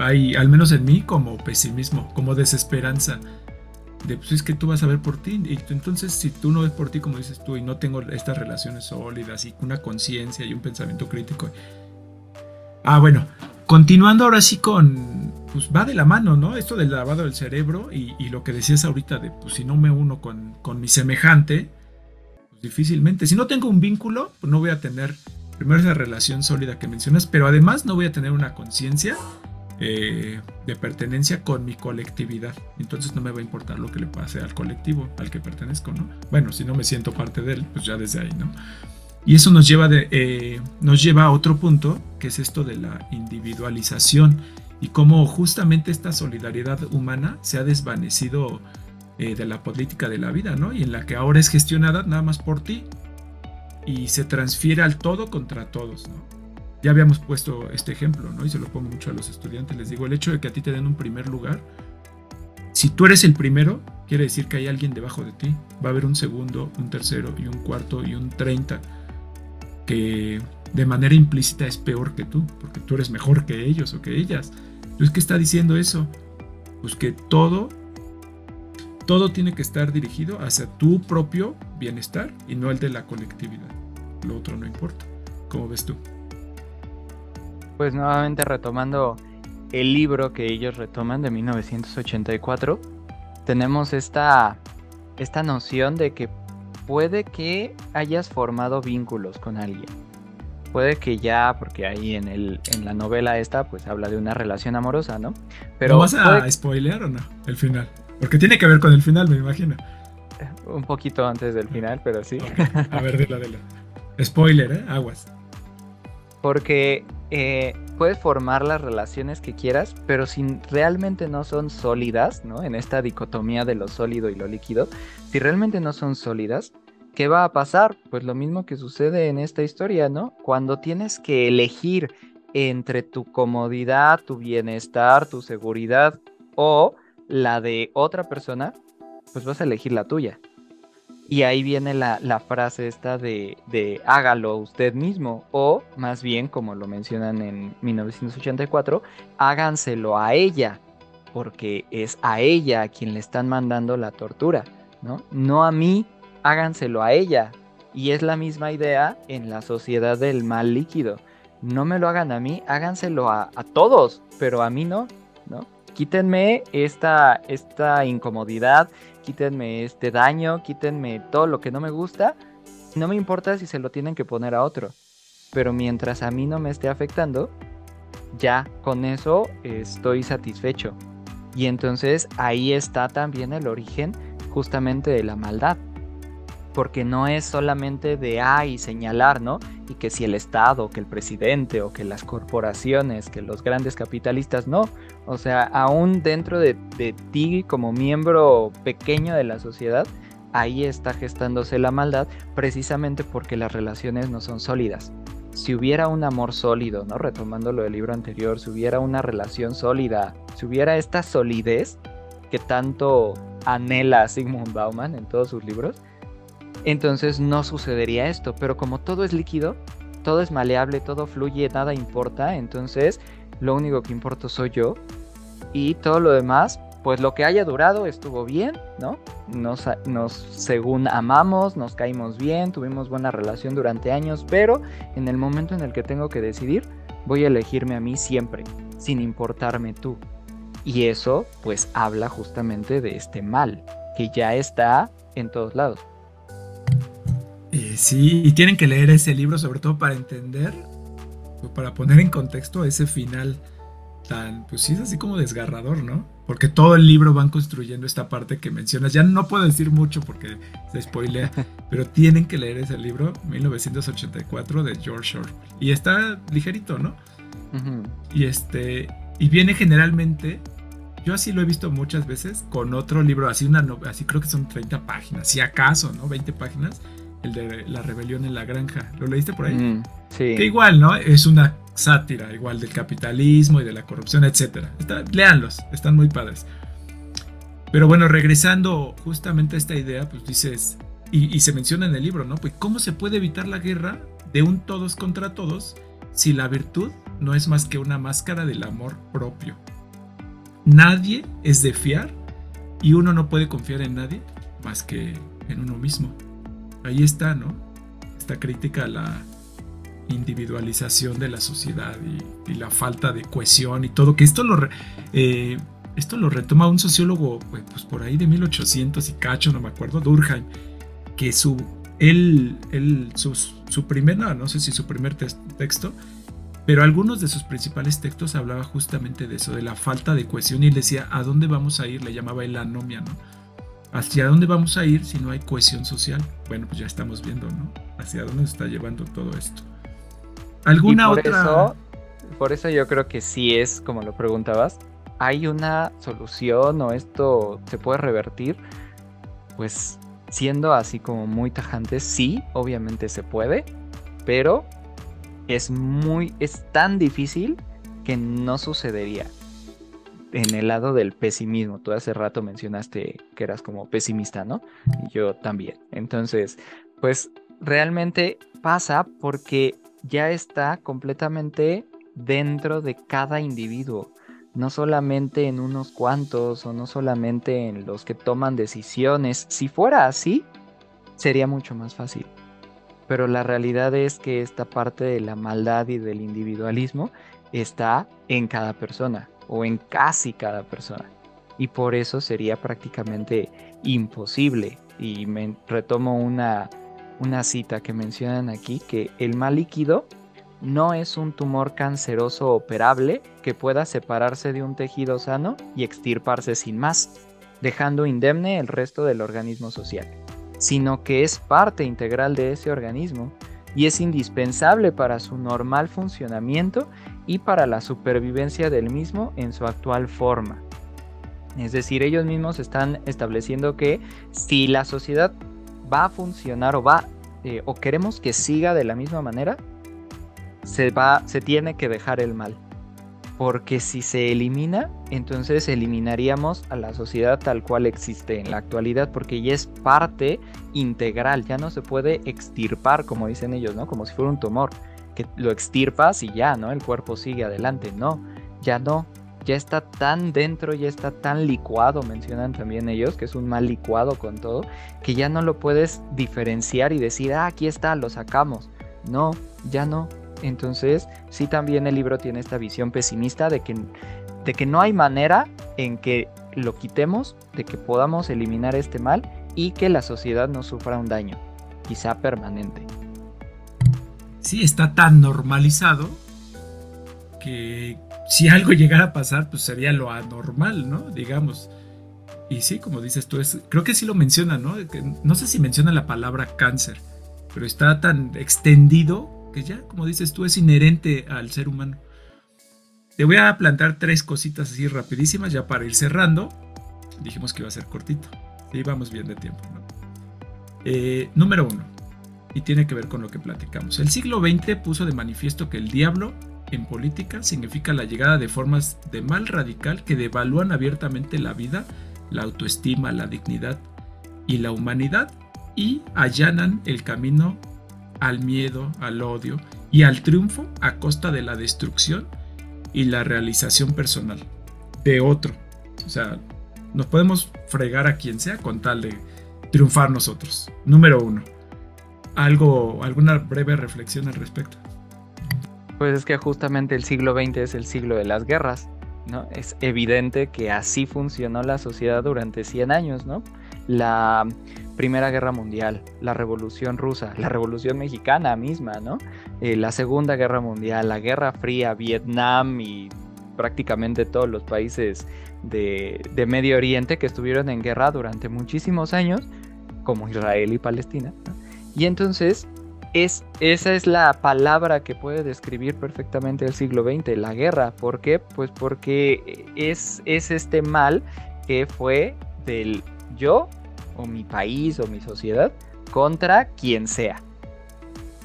hay, al menos en mí, como pesimismo, como desesperanza. De pues es que tú vas a ver por ti. Y entonces, si tú no ves por ti, como dices tú, y no tengo estas relaciones sólidas y una conciencia y un pensamiento crítico. Ah, bueno, continuando ahora sí con. Pues va de la mano, ¿no? Esto del lavado del cerebro y, lo que decías ahorita de, pues si no me uno con, con mi semejante, pues difícilmente. Si no tengo un vínculo, pues no voy a tener primero esa relación sólida que mencionas, pero además no voy a tener una conciencia eh, de pertenencia con mi colectividad. Entonces no me va a importar lo que le pase al colectivo al que pertenezco, ¿no? Bueno, si no me siento parte de él, pues ya desde ahí, ¿no? Y eso nos lleva, de, eh, nos lleva a otro punto, que es esto de la individualización y cómo justamente esta solidaridad humana se ha desvanecido eh, de la política de la vida, ¿no? Y en la que ahora es gestionada nada más por ti y se transfiere al todo contra todos, ¿no? Ya habíamos puesto este ejemplo, ¿no? Y se lo pongo mucho a los estudiantes. Les digo, el hecho de que a ti te den un primer lugar, si tú eres el primero, quiere decir que hay alguien debajo de ti. Va a haber un segundo, un tercero y un cuarto y un treinta que de manera implícita es peor que tú, porque tú eres mejor que ellos o que ellas. Entonces, ¿qué está diciendo eso? Pues que todo, todo tiene que estar dirigido hacia tu propio bienestar y no el de la colectividad. Lo otro no importa. ¿Cómo ves tú? Pues nuevamente retomando el libro que ellos retoman de 1984, tenemos esta, esta noción de que puede que hayas formado vínculos con alguien. Puede que ya, porque ahí en, el, en la novela esta, pues habla de una relación amorosa, ¿no? Pero ¿No vas a spoilear o no? El final. Porque tiene que ver con el final, me imagino. Un poquito antes del final, pero sí. A ver, dila, dila. Spoiler, ¿eh? Aguas. Porque eh, puedes formar las relaciones que quieras, pero si realmente no son sólidas, ¿no? En esta dicotomía de lo sólido y lo líquido, si realmente no son sólidas, ¿qué va a pasar? Pues lo mismo que sucede en esta historia, ¿no? Cuando tienes que elegir entre tu comodidad, tu bienestar, tu seguridad o la de otra persona, pues vas a elegir la tuya. Y ahí viene la, frase esta de, de, hágalo usted mismo, o más bien, como lo mencionan en 1984, háganselo a ella, porque es a ella a quien le están mandando la tortura, ¿no? No a mí, háganselo a ella. Y es la misma idea en la sociedad del mal líquido. No me lo hagan a mí, háganselo a, a todos, pero a mí no, ¿no? Quítenme esta, esta incomodidad, quítenme este daño, quítenme todo lo que no me gusta. No me importa si se lo tienen que poner a otro. Pero mientras a mí no me esté afectando, ya con eso estoy satisfecho. Y entonces ahí está también el origen justamente de la maldad porque no es solamente de ay señalar, ¿no? Y que si el Estado, que el presidente o que las corporaciones, que los grandes capitalistas, no. O sea, aún dentro de, de ti como miembro pequeño de la sociedad, ahí está gestándose la maldad precisamente porque las relaciones no son sólidas. Si hubiera un amor sólido, ¿no? Retomando lo del libro anterior, si hubiera una relación sólida, si hubiera esta solidez que tanto anhela Sigmund Bauman en todos sus libros, entonces no sucedería esto. Pero como todo es líquido, todo es maleable, todo fluye, nada importa, entonces lo único que importa soy yo. Y todo lo demás, pues lo que haya durado estuvo bien, ¿no? Nos, nos según amamos, nos caímos bien, tuvimos buena relación durante años, pero en el momento en el que tengo que decidir, voy a elegirme a mí siempre, sin importarme tú. Y eso pues habla justamente de este mal, que ya está en todos lados. Eh, sí, y tienen que leer ese libro sobre todo para entender, para poner en contexto ese final tan, pues sí es así como desgarrador, ¿no? Porque todo el libro van construyendo esta parte que mencionas. Ya no puedo decir mucho porque se spoilea, pero tienen que leer ese libro, 1984 de George Orwell. Y está ligerito, ¿no? Y este, y viene generalmente, yo así lo he visto muchas veces, con otro libro, así una, así creo que son 30 páginas, si acaso, ¿no? 20 páginas el de la rebelión en la granja. ¿Lo leíste por ahí? Mm, sí. Que igual, ¿no? Es una sátira, igual del capitalismo y de la corrupción, etc. leanlos, están muy padres. Pero bueno, regresando justamente a esta idea, pues dices, y, se menciona en el libro, ¿no? Pues cómo se puede evitar la guerra de un todos contra todos si la virtud no es más que una máscara del amor propio. Nadie es de fiar y uno no puede confiar en nadie más que en uno mismo. Ahí está, ¿no? Esta crítica a la individualización de la sociedad y, la falta de cohesión y todo, que esto lo, eh, esto lo retoma un sociólogo pues, pues, por ahí de 1800 y cacho, no me acuerdo, Durkheim, que su, él, él su, su primer, no, no sé si su primer texto, pero algunos de sus principales textos hablaba justamente de eso, de la falta de cohesión y él decía, ¿a dónde vamos a ir? Le llamaba el anomia, ¿no? ¿Hacia dónde vamos a ir si no hay cohesión social? Bueno, pues ya estamos viendo, ¿no? ¿Hacia dónde está llevando todo esto? ¿Alguna por otra? Eso, por eso yo creo que sí es, como lo preguntabas, ¿hay una solución o esto se puede revertir? Pues siendo así como muy tajante, sí, obviamente se puede, pero es muy, es tan difícil que no sucedería en el lado del pesimismo. Tú hace rato mencionaste que eras como pesimista, ¿no? Y yo también. Entonces, pues realmente pasa porque ya está completamente dentro de cada individuo. No solamente en unos cuantos o no solamente en los que toman decisiones. Si fuera así, sería mucho más fácil. Pero la realidad es que esta parte de la maldad y del individualismo está en cada persona o en casi cada persona. Y por eso sería prácticamente imposible. Y me retomo una, una cita que mencionan aquí, que el mal líquido no es un tumor canceroso operable que pueda separarse de un tejido sano y extirparse sin más, dejando indemne el resto del organismo social, sino que es parte integral de ese organismo y es indispensable para su normal funcionamiento y para la supervivencia del mismo en su actual forma. Es decir, ellos mismos están estableciendo que si la sociedad va a funcionar o va eh, o queremos que siga de la misma manera, se va, se tiene que dejar el mal. Porque si se elimina, entonces eliminaríamos a la sociedad tal cual existe en la actualidad, porque ya es parte integral, ya no se puede extirpar, como dicen ellos, ¿no? Como si fuera un tumor que lo extirpas y ya, ¿no? El cuerpo sigue adelante. No, ya no. Ya está tan dentro, ya está tan licuado, mencionan también ellos, que es un mal licuado con todo, que ya no lo puedes diferenciar y decir, ah, aquí está, lo sacamos. No, ya no. Entonces, sí también el libro tiene esta visión pesimista de que, de que no hay manera en que lo quitemos, de que podamos eliminar este mal y que la sociedad no sufra un daño, quizá permanente sí está tan normalizado que si algo llegara a pasar, pues sería lo anormal, ¿no? Digamos. Y sí, como dices tú, es, creo que sí lo menciona, ¿no? no sé si menciona la palabra cáncer, pero está tan extendido que ya, como dices tú, es inherente al ser humano. Te voy a plantar tres cositas así rapidísimas ya para ir cerrando. Dijimos que iba a ser cortito. Sí, vamos bien de tiempo. Eh, número uno y tiene que ver con lo que platicamos. El siglo XX puso de manifiesto que el diablo en política significa la llegada de formas de mal radical que devalúan abiertamente la vida, la autoestima, la dignidad y la humanidad y allanan el camino al miedo, al odio y al triunfo a costa de la destrucción y la realización personal de otro. O sea, nos podemos fregar a quien sea con tal de triunfar nosotros. Número uno algo, alguna breve reflexión al respecto. Pues es que justamente el siglo XX es el siglo de las guerras, ¿no? Es evidente que así funcionó la sociedad durante 100 años, ¿no? La Primera Guerra Mundial, la Revolución Rusa, la Revolución Mexicana misma, ¿no? Eh, la Segunda Guerra Mundial, la Guerra Fría, Vietnam y prácticamente todos los países de, de Medio Oriente que estuvieron en guerra durante muchísimos años, como Israel y Palestina, ¿no? Y entonces, es, esa es la palabra que puede describir perfectamente el siglo XX, la guerra. ¿Por qué? Pues porque es, es este mal que fue del yo o mi país o mi sociedad contra quien sea.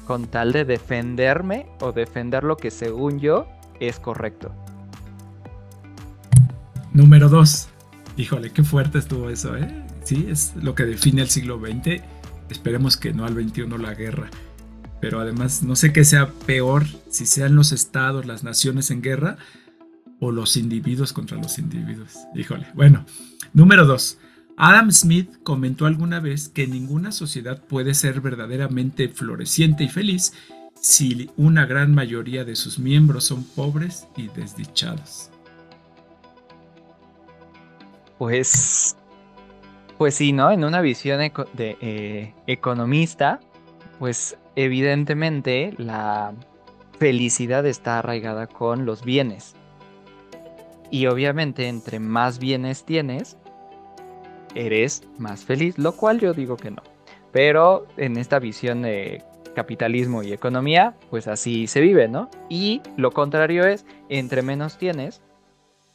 Con tal de defenderme o defender lo que según yo es correcto. Número 2. Híjole, qué fuerte estuvo eso, ¿eh? Sí, es lo que define el siglo XX. Esperemos que no al XXI la guerra. Pero además, no sé qué sea peor, si sean los estados, las naciones en guerra, o los individuos contra los individuos. Híjole. Bueno, número 2. Adam Smith comentó alguna vez que ninguna sociedad puede ser verdaderamente floreciente y feliz si una gran mayoría de sus miembros son pobres y desdichados. Pues, pues sí, ¿no? En una visión de eh, economista, pues evidentemente la felicidad está arraigada con los bienes. Y obviamente entre más bienes tienes, eres más feliz, lo cual yo digo que no. Pero en esta visión de capitalismo y economía, pues así se vive, ¿no? Y lo contrario es, entre menos tienes,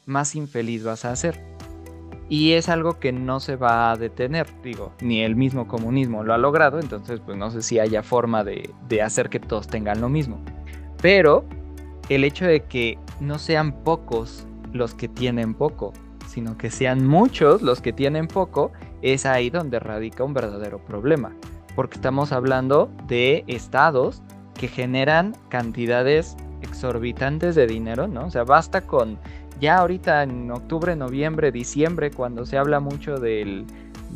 más infeliz vas a ser. Y es algo que no se va a detener, digo, ni el mismo comunismo lo ha logrado, entonces pues no sé si haya forma de, de hacer que todos tengan lo mismo. Pero el hecho de que no sean pocos los que tienen poco, sino que sean muchos los que tienen poco, es ahí donde radica un verdadero problema. Porque estamos hablando de estados que generan cantidades exorbitantes de dinero, ¿no? O sea, basta con ya ahorita en octubre, noviembre, diciembre, cuando se habla mucho del,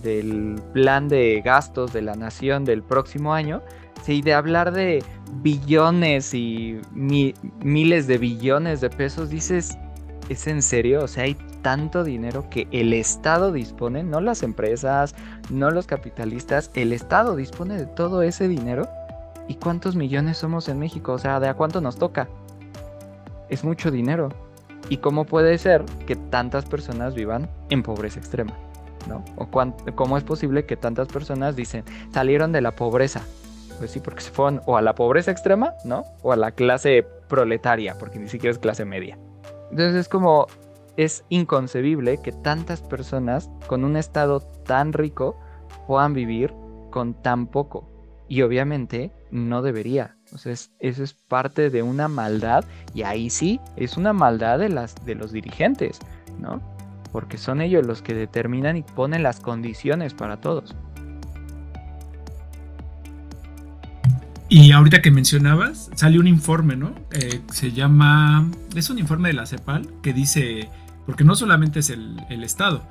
del plan de gastos de la nación del próximo año, sí, de hablar de billones y miles de billones de pesos, dices, ¿es en serio? O sea, hay tanto dinero que el Estado dispone, no las empresas, no los capitalistas, el Estado dispone de todo ese dinero. ¿Y cuántos millones somos en México? O sea, ¿de a cuánto nos toca? Es mucho dinero. ¿Y cómo puede ser que tantas personas vivan en pobreza extrema? ¿No? ¿O cómo es posible que tantas personas dicen, salieron de la pobreza? Pues sí, porque se fueron o a la pobreza extrema, ¿no? O a la clase proletaria, porque ni siquiera es clase media. Entonces es como, es inconcebible que tantas personas con un estado tan rico puedan vivir con tan poco. Y obviamente no debería. O sea, eso es parte de una maldad. Y ahí sí, es una maldad de, las, de los dirigentes, ¿no? Porque son ellos los que determinan y ponen las condiciones para todos. Y ahorita que mencionabas, sale un informe, ¿no? Eh, se llama. Es un informe de la CEPAL que dice. Porque no solamente es el, el Estado,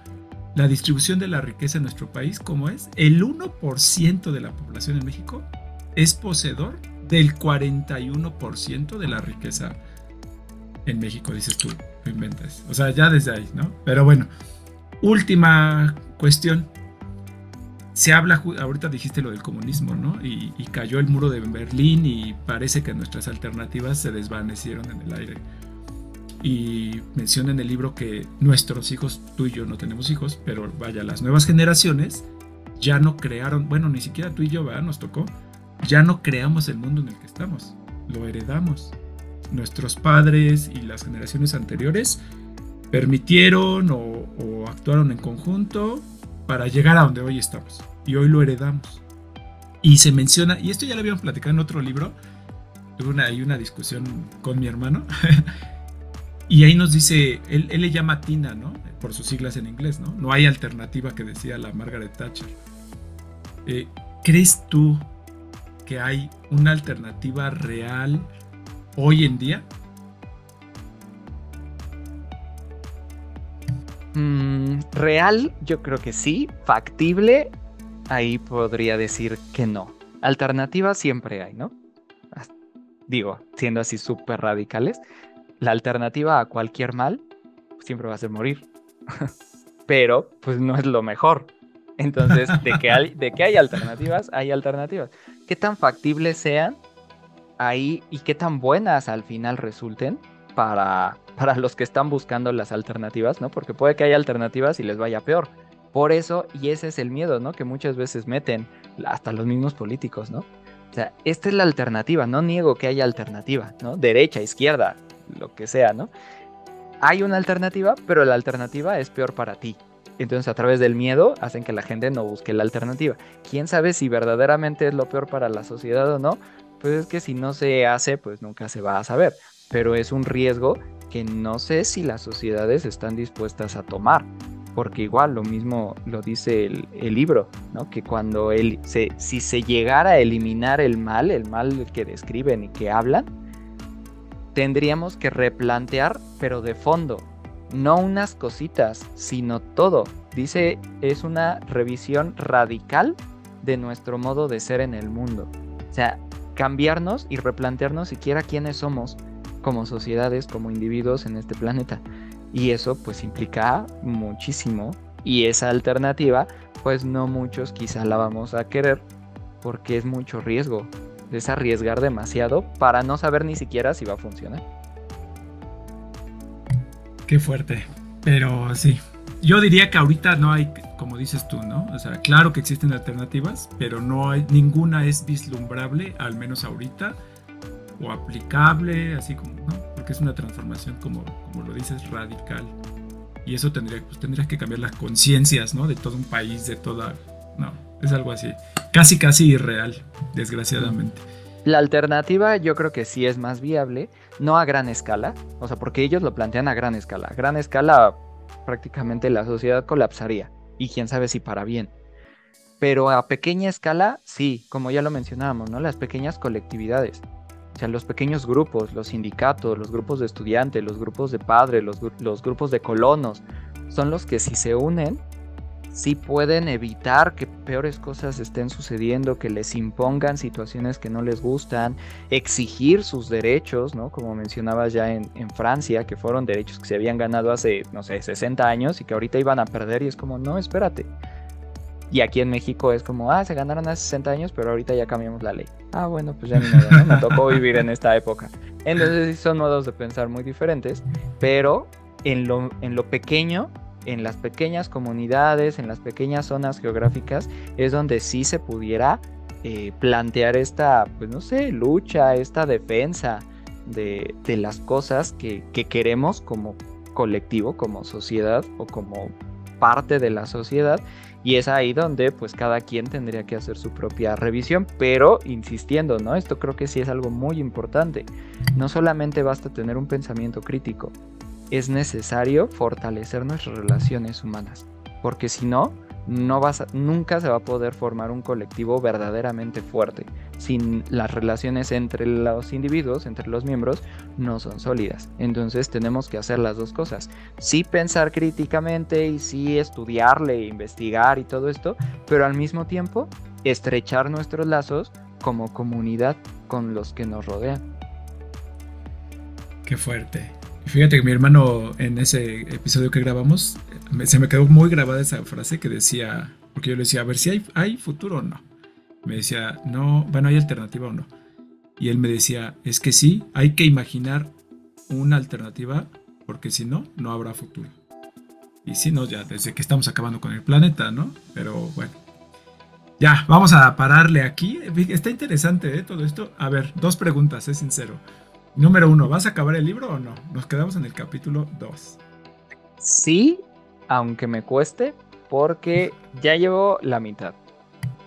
la distribución de la riqueza en nuestro país, ¿cómo es? El 1% de la población en México es poseedor del 41% de la riqueza en México, dices tú, lo inventas. O sea, ya desde ahí, ¿no? Pero bueno, última cuestión. Se habla, ahorita dijiste lo del comunismo, ¿no? Y, cayó el muro de Berlín y parece que nuestras alternativas se desvanecieron en el aire. Y menciona en el libro que nuestros hijos, tú y yo no tenemos hijos, pero vaya, las nuevas generaciones ya no crearon, bueno, ni siquiera tú y yo, ¿verdad? Nos tocó ya no creamos el mundo en el que estamos, lo heredamos. Nuestros padres y las generaciones anteriores permitieron o, actuaron en conjunto para llegar a donde hoy estamos. Y hoy lo heredamos. Y se menciona, y esto ya lo habíamos platicado en otro libro, tuve una, una discusión con mi hermano, y ahí nos dice, él, le llama Tina, ¿no? Por sus siglas en inglés, ¿no? No hay alternativa que decía la Margaret Thatcher. Eh, ¿Crees tú que hay una alternativa real hoy en día? Mm, real, yo creo que sí. Factible, ahí podría decir que no. Alternativa siempre hay, ¿no? Digo, siendo así súper radicales, la alternativa a cualquier mal siempre va a ser morir. Pero, pues no es lo mejor. Entonces, de que, hay, de que hay alternativas, hay alternativas. ¿Qué tan factibles sean ahí y qué tan buenas al final resulten para, para los que están buscando las alternativas, ¿no? Porque puede que haya alternativas y les vaya peor. Por eso, y ese es el miedo, ¿no? Que muchas veces meten hasta los mismos políticos, ¿no? O sea, esta es la alternativa, no niego que haya alternativa, ¿no? Derecha, izquierda, lo que sea, ¿no? Hay una alternativa, pero la alternativa es peor para ti. Entonces a través del miedo hacen que la gente no busque la alternativa. ¿Quién sabe si verdaderamente es lo peor para la sociedad o no? Pues es que si no se hace, pues nunca se va a saber. Pero es un riesgo que no sé si las sociedades están dispuestas a tomar. Porque igual lo mismo lo dice el, libro, ¿no? Que cuando él se, si se llegara a eliminar el mal, el mal que describen y que hablan, tendríamos que replantear, pero de fondo, no unas cositas, sino todo. Dice, es una revisión radical de nuestro modo de ser en el mundo. O sea, cambiarnos y replantearnos siquiera quiénes somos como sociedades, como individuos en este planeta. Y eso pues implica muchísimo. Y esa alternativa, pues no muchos quizá la vamos a querer porque es mucho riesgo. Es arriesgar demasiado para no saber ni siquiera si va a funcionar. Qué fuerte. Pero sí. Yo diría que ahorita no hay, como dices tú, ¿no? O sea, claro que existen alternativas, pero no hay, ninguna es vislumbrable, al menos ahorita, o aplicable, así como, ¿no? Porque es una transformación, como, como lo dices, radical. Y eso tendría, pues, tendría que cambiar las conciencias, ¿no? De todo un país, de toda... No, es algo así. Casi, casi irreal, desgraciadamente. La alternativa yo creo que sí es más viable, no a gran escala, o sea, porque ellos lo plantean a gran escala. A gran escala prácticamente la sociedad colapsaría, y quién sabe si para bien. Pero a pequeña escala, sí, como ya lo mencionábamos, ¿no? Las pequeñas colectividades. O sea, los pequeños grupos, los sindicatos, los grupos de estudiantes, los grupos de padres, los, los grupos de colonos, son los que si se unen sí pueden evitar que peores cosas estén sucediendo, que les impongan situaciones que no les gustan, exigir sus derechos, ¿no? Como mencionabas ya en, Francia, que fueron derechos que se habían ganado hace, no sé, 60 años y que ahorita iban a perder y es como, no, espérate. Y aquí en México es como, ah, se ganaron hace 60 años, pero ahorita ya cambiamos la ley. Ah, bueno, pues ya ¿no? me tocó vivir en esta época. Entonces son modos de pensar muy diferentes, pero en lo, en lo pequeño en las pequeñas comunidades, en las pequeñas zonas geográficas, es donde sí se pudiera eh, plantear esta, pues no sé, lucha, esta defensa de, las cosas que, que, queremos como colectivo, como sociedad o como parte de la sociedad. Y es ahí donde pues cada quien tendría que hacer su propia revisión, pero insistiendo, ¿no? Esto creo que sí es algo muy importante. No solamente basta tener un pensamiento crítico, es necesario fortalecer nuestras relaciones humanas, porque si no, nunca se va a poder formar un colectivo verdaderamente fuerte. Si las relaciones entre los individuos, entre los miembros, no son sólidas. Entonces tenemos que hacer las dos cosas. Sí pensar críticamente y sí estudiarle, investigar y todo esto, pero al mismo tiempo estrechar nuestros lazos como comunidad con los que nos rodean. Qué fuerte. Fíjate que mi hermano en ese episodio que grabamos, se me quedó muy grabada esa frase que decía, porque yo le decía, a ver si hay, hay futuro o no. Me decía, no, bueno, hay alternativa o no. Y él me decía, es que sí, hay que imaginar una alternativa, porque si no, no habrá futuro. Y si no, ya desde que estamos acabando con el planeta, ¿no? Pero bueno. Ya, vamos a pararle aquí. Está interesante ¿eh? todo esto. A ver, dos preguntas, es sincero. Número uno, ¿vas a acabar el libro o no? Nos quedamos en el capítulo 2. Sí, aunque me cueste, porque ya llevo la mitad.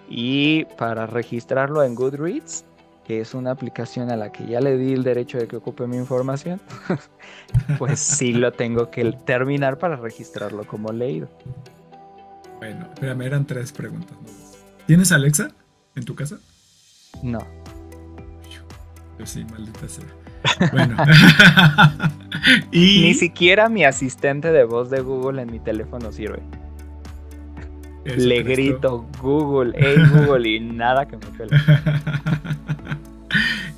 Y para registrarlo en Goodreads, que es una aplicación a la que ya le di el derecho de que ocupe mi información, pues sí lo tengo que terminar para registrarlo como leído. Bueno, espérame, eran tres preguntas. ¿Tienes Alexa en tu casa? No. Yo sí, maldita sea. Bueno. y... Ni siquiera mi asistente de voz de Google en mi teléfono sirve. Le grito Google, hey Google y nada que me pele.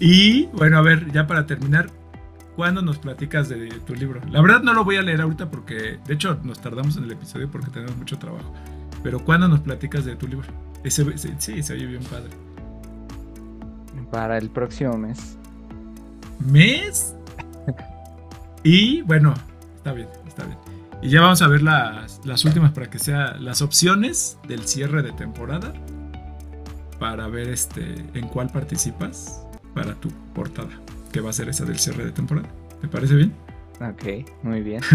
y bueno, a ver, ya para terminar, ¿cuándo nos platicas de tu libro? La verdad no lo voy a leer ahorita porque, de hecho, nos tardamos en el episodio porque tenemos mucho trabajo. Pero ¿cuándo nos platicas de tu libro? Ese, sí, se oye bien padre. Para el próximo mes mes. Y bueno, está bien, está bien. Y ya vamos a ver las, las últimas para que sean las opciones del cierre de temporada. Para ver este en cuál participas para tu portada. Que va a ser esa del cierre de temporada. ¿Te parece bien? Ok, muy bien.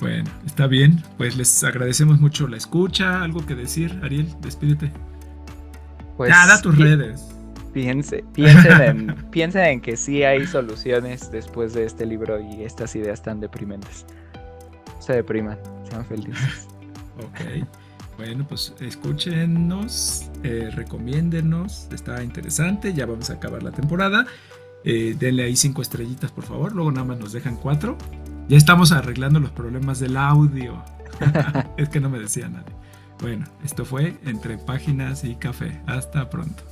Bueno, está bien. Pues les agradecemos mucho la escucha. ¿Algo que decir, Ariel? Despídete. Pues, ya, da tus redes. Piense, piensen, en, piensen en que sí hay soluciones después de este libro y estas ideas tan deprimentes. Se depriman, sean felices. Ok. Bueno, pues escúchenos, eh, recomiéndenos, está interesante, ya vamos a acabar la temporada. Eh, denle ahí cinco estrellitas, por favor, luego nada más nos dejan cuatro. Ya estamos arreglando los problemas del audio. es que no me decía nadie. Bueno, esto fue Entre Páginas y Café. Hasta pronto.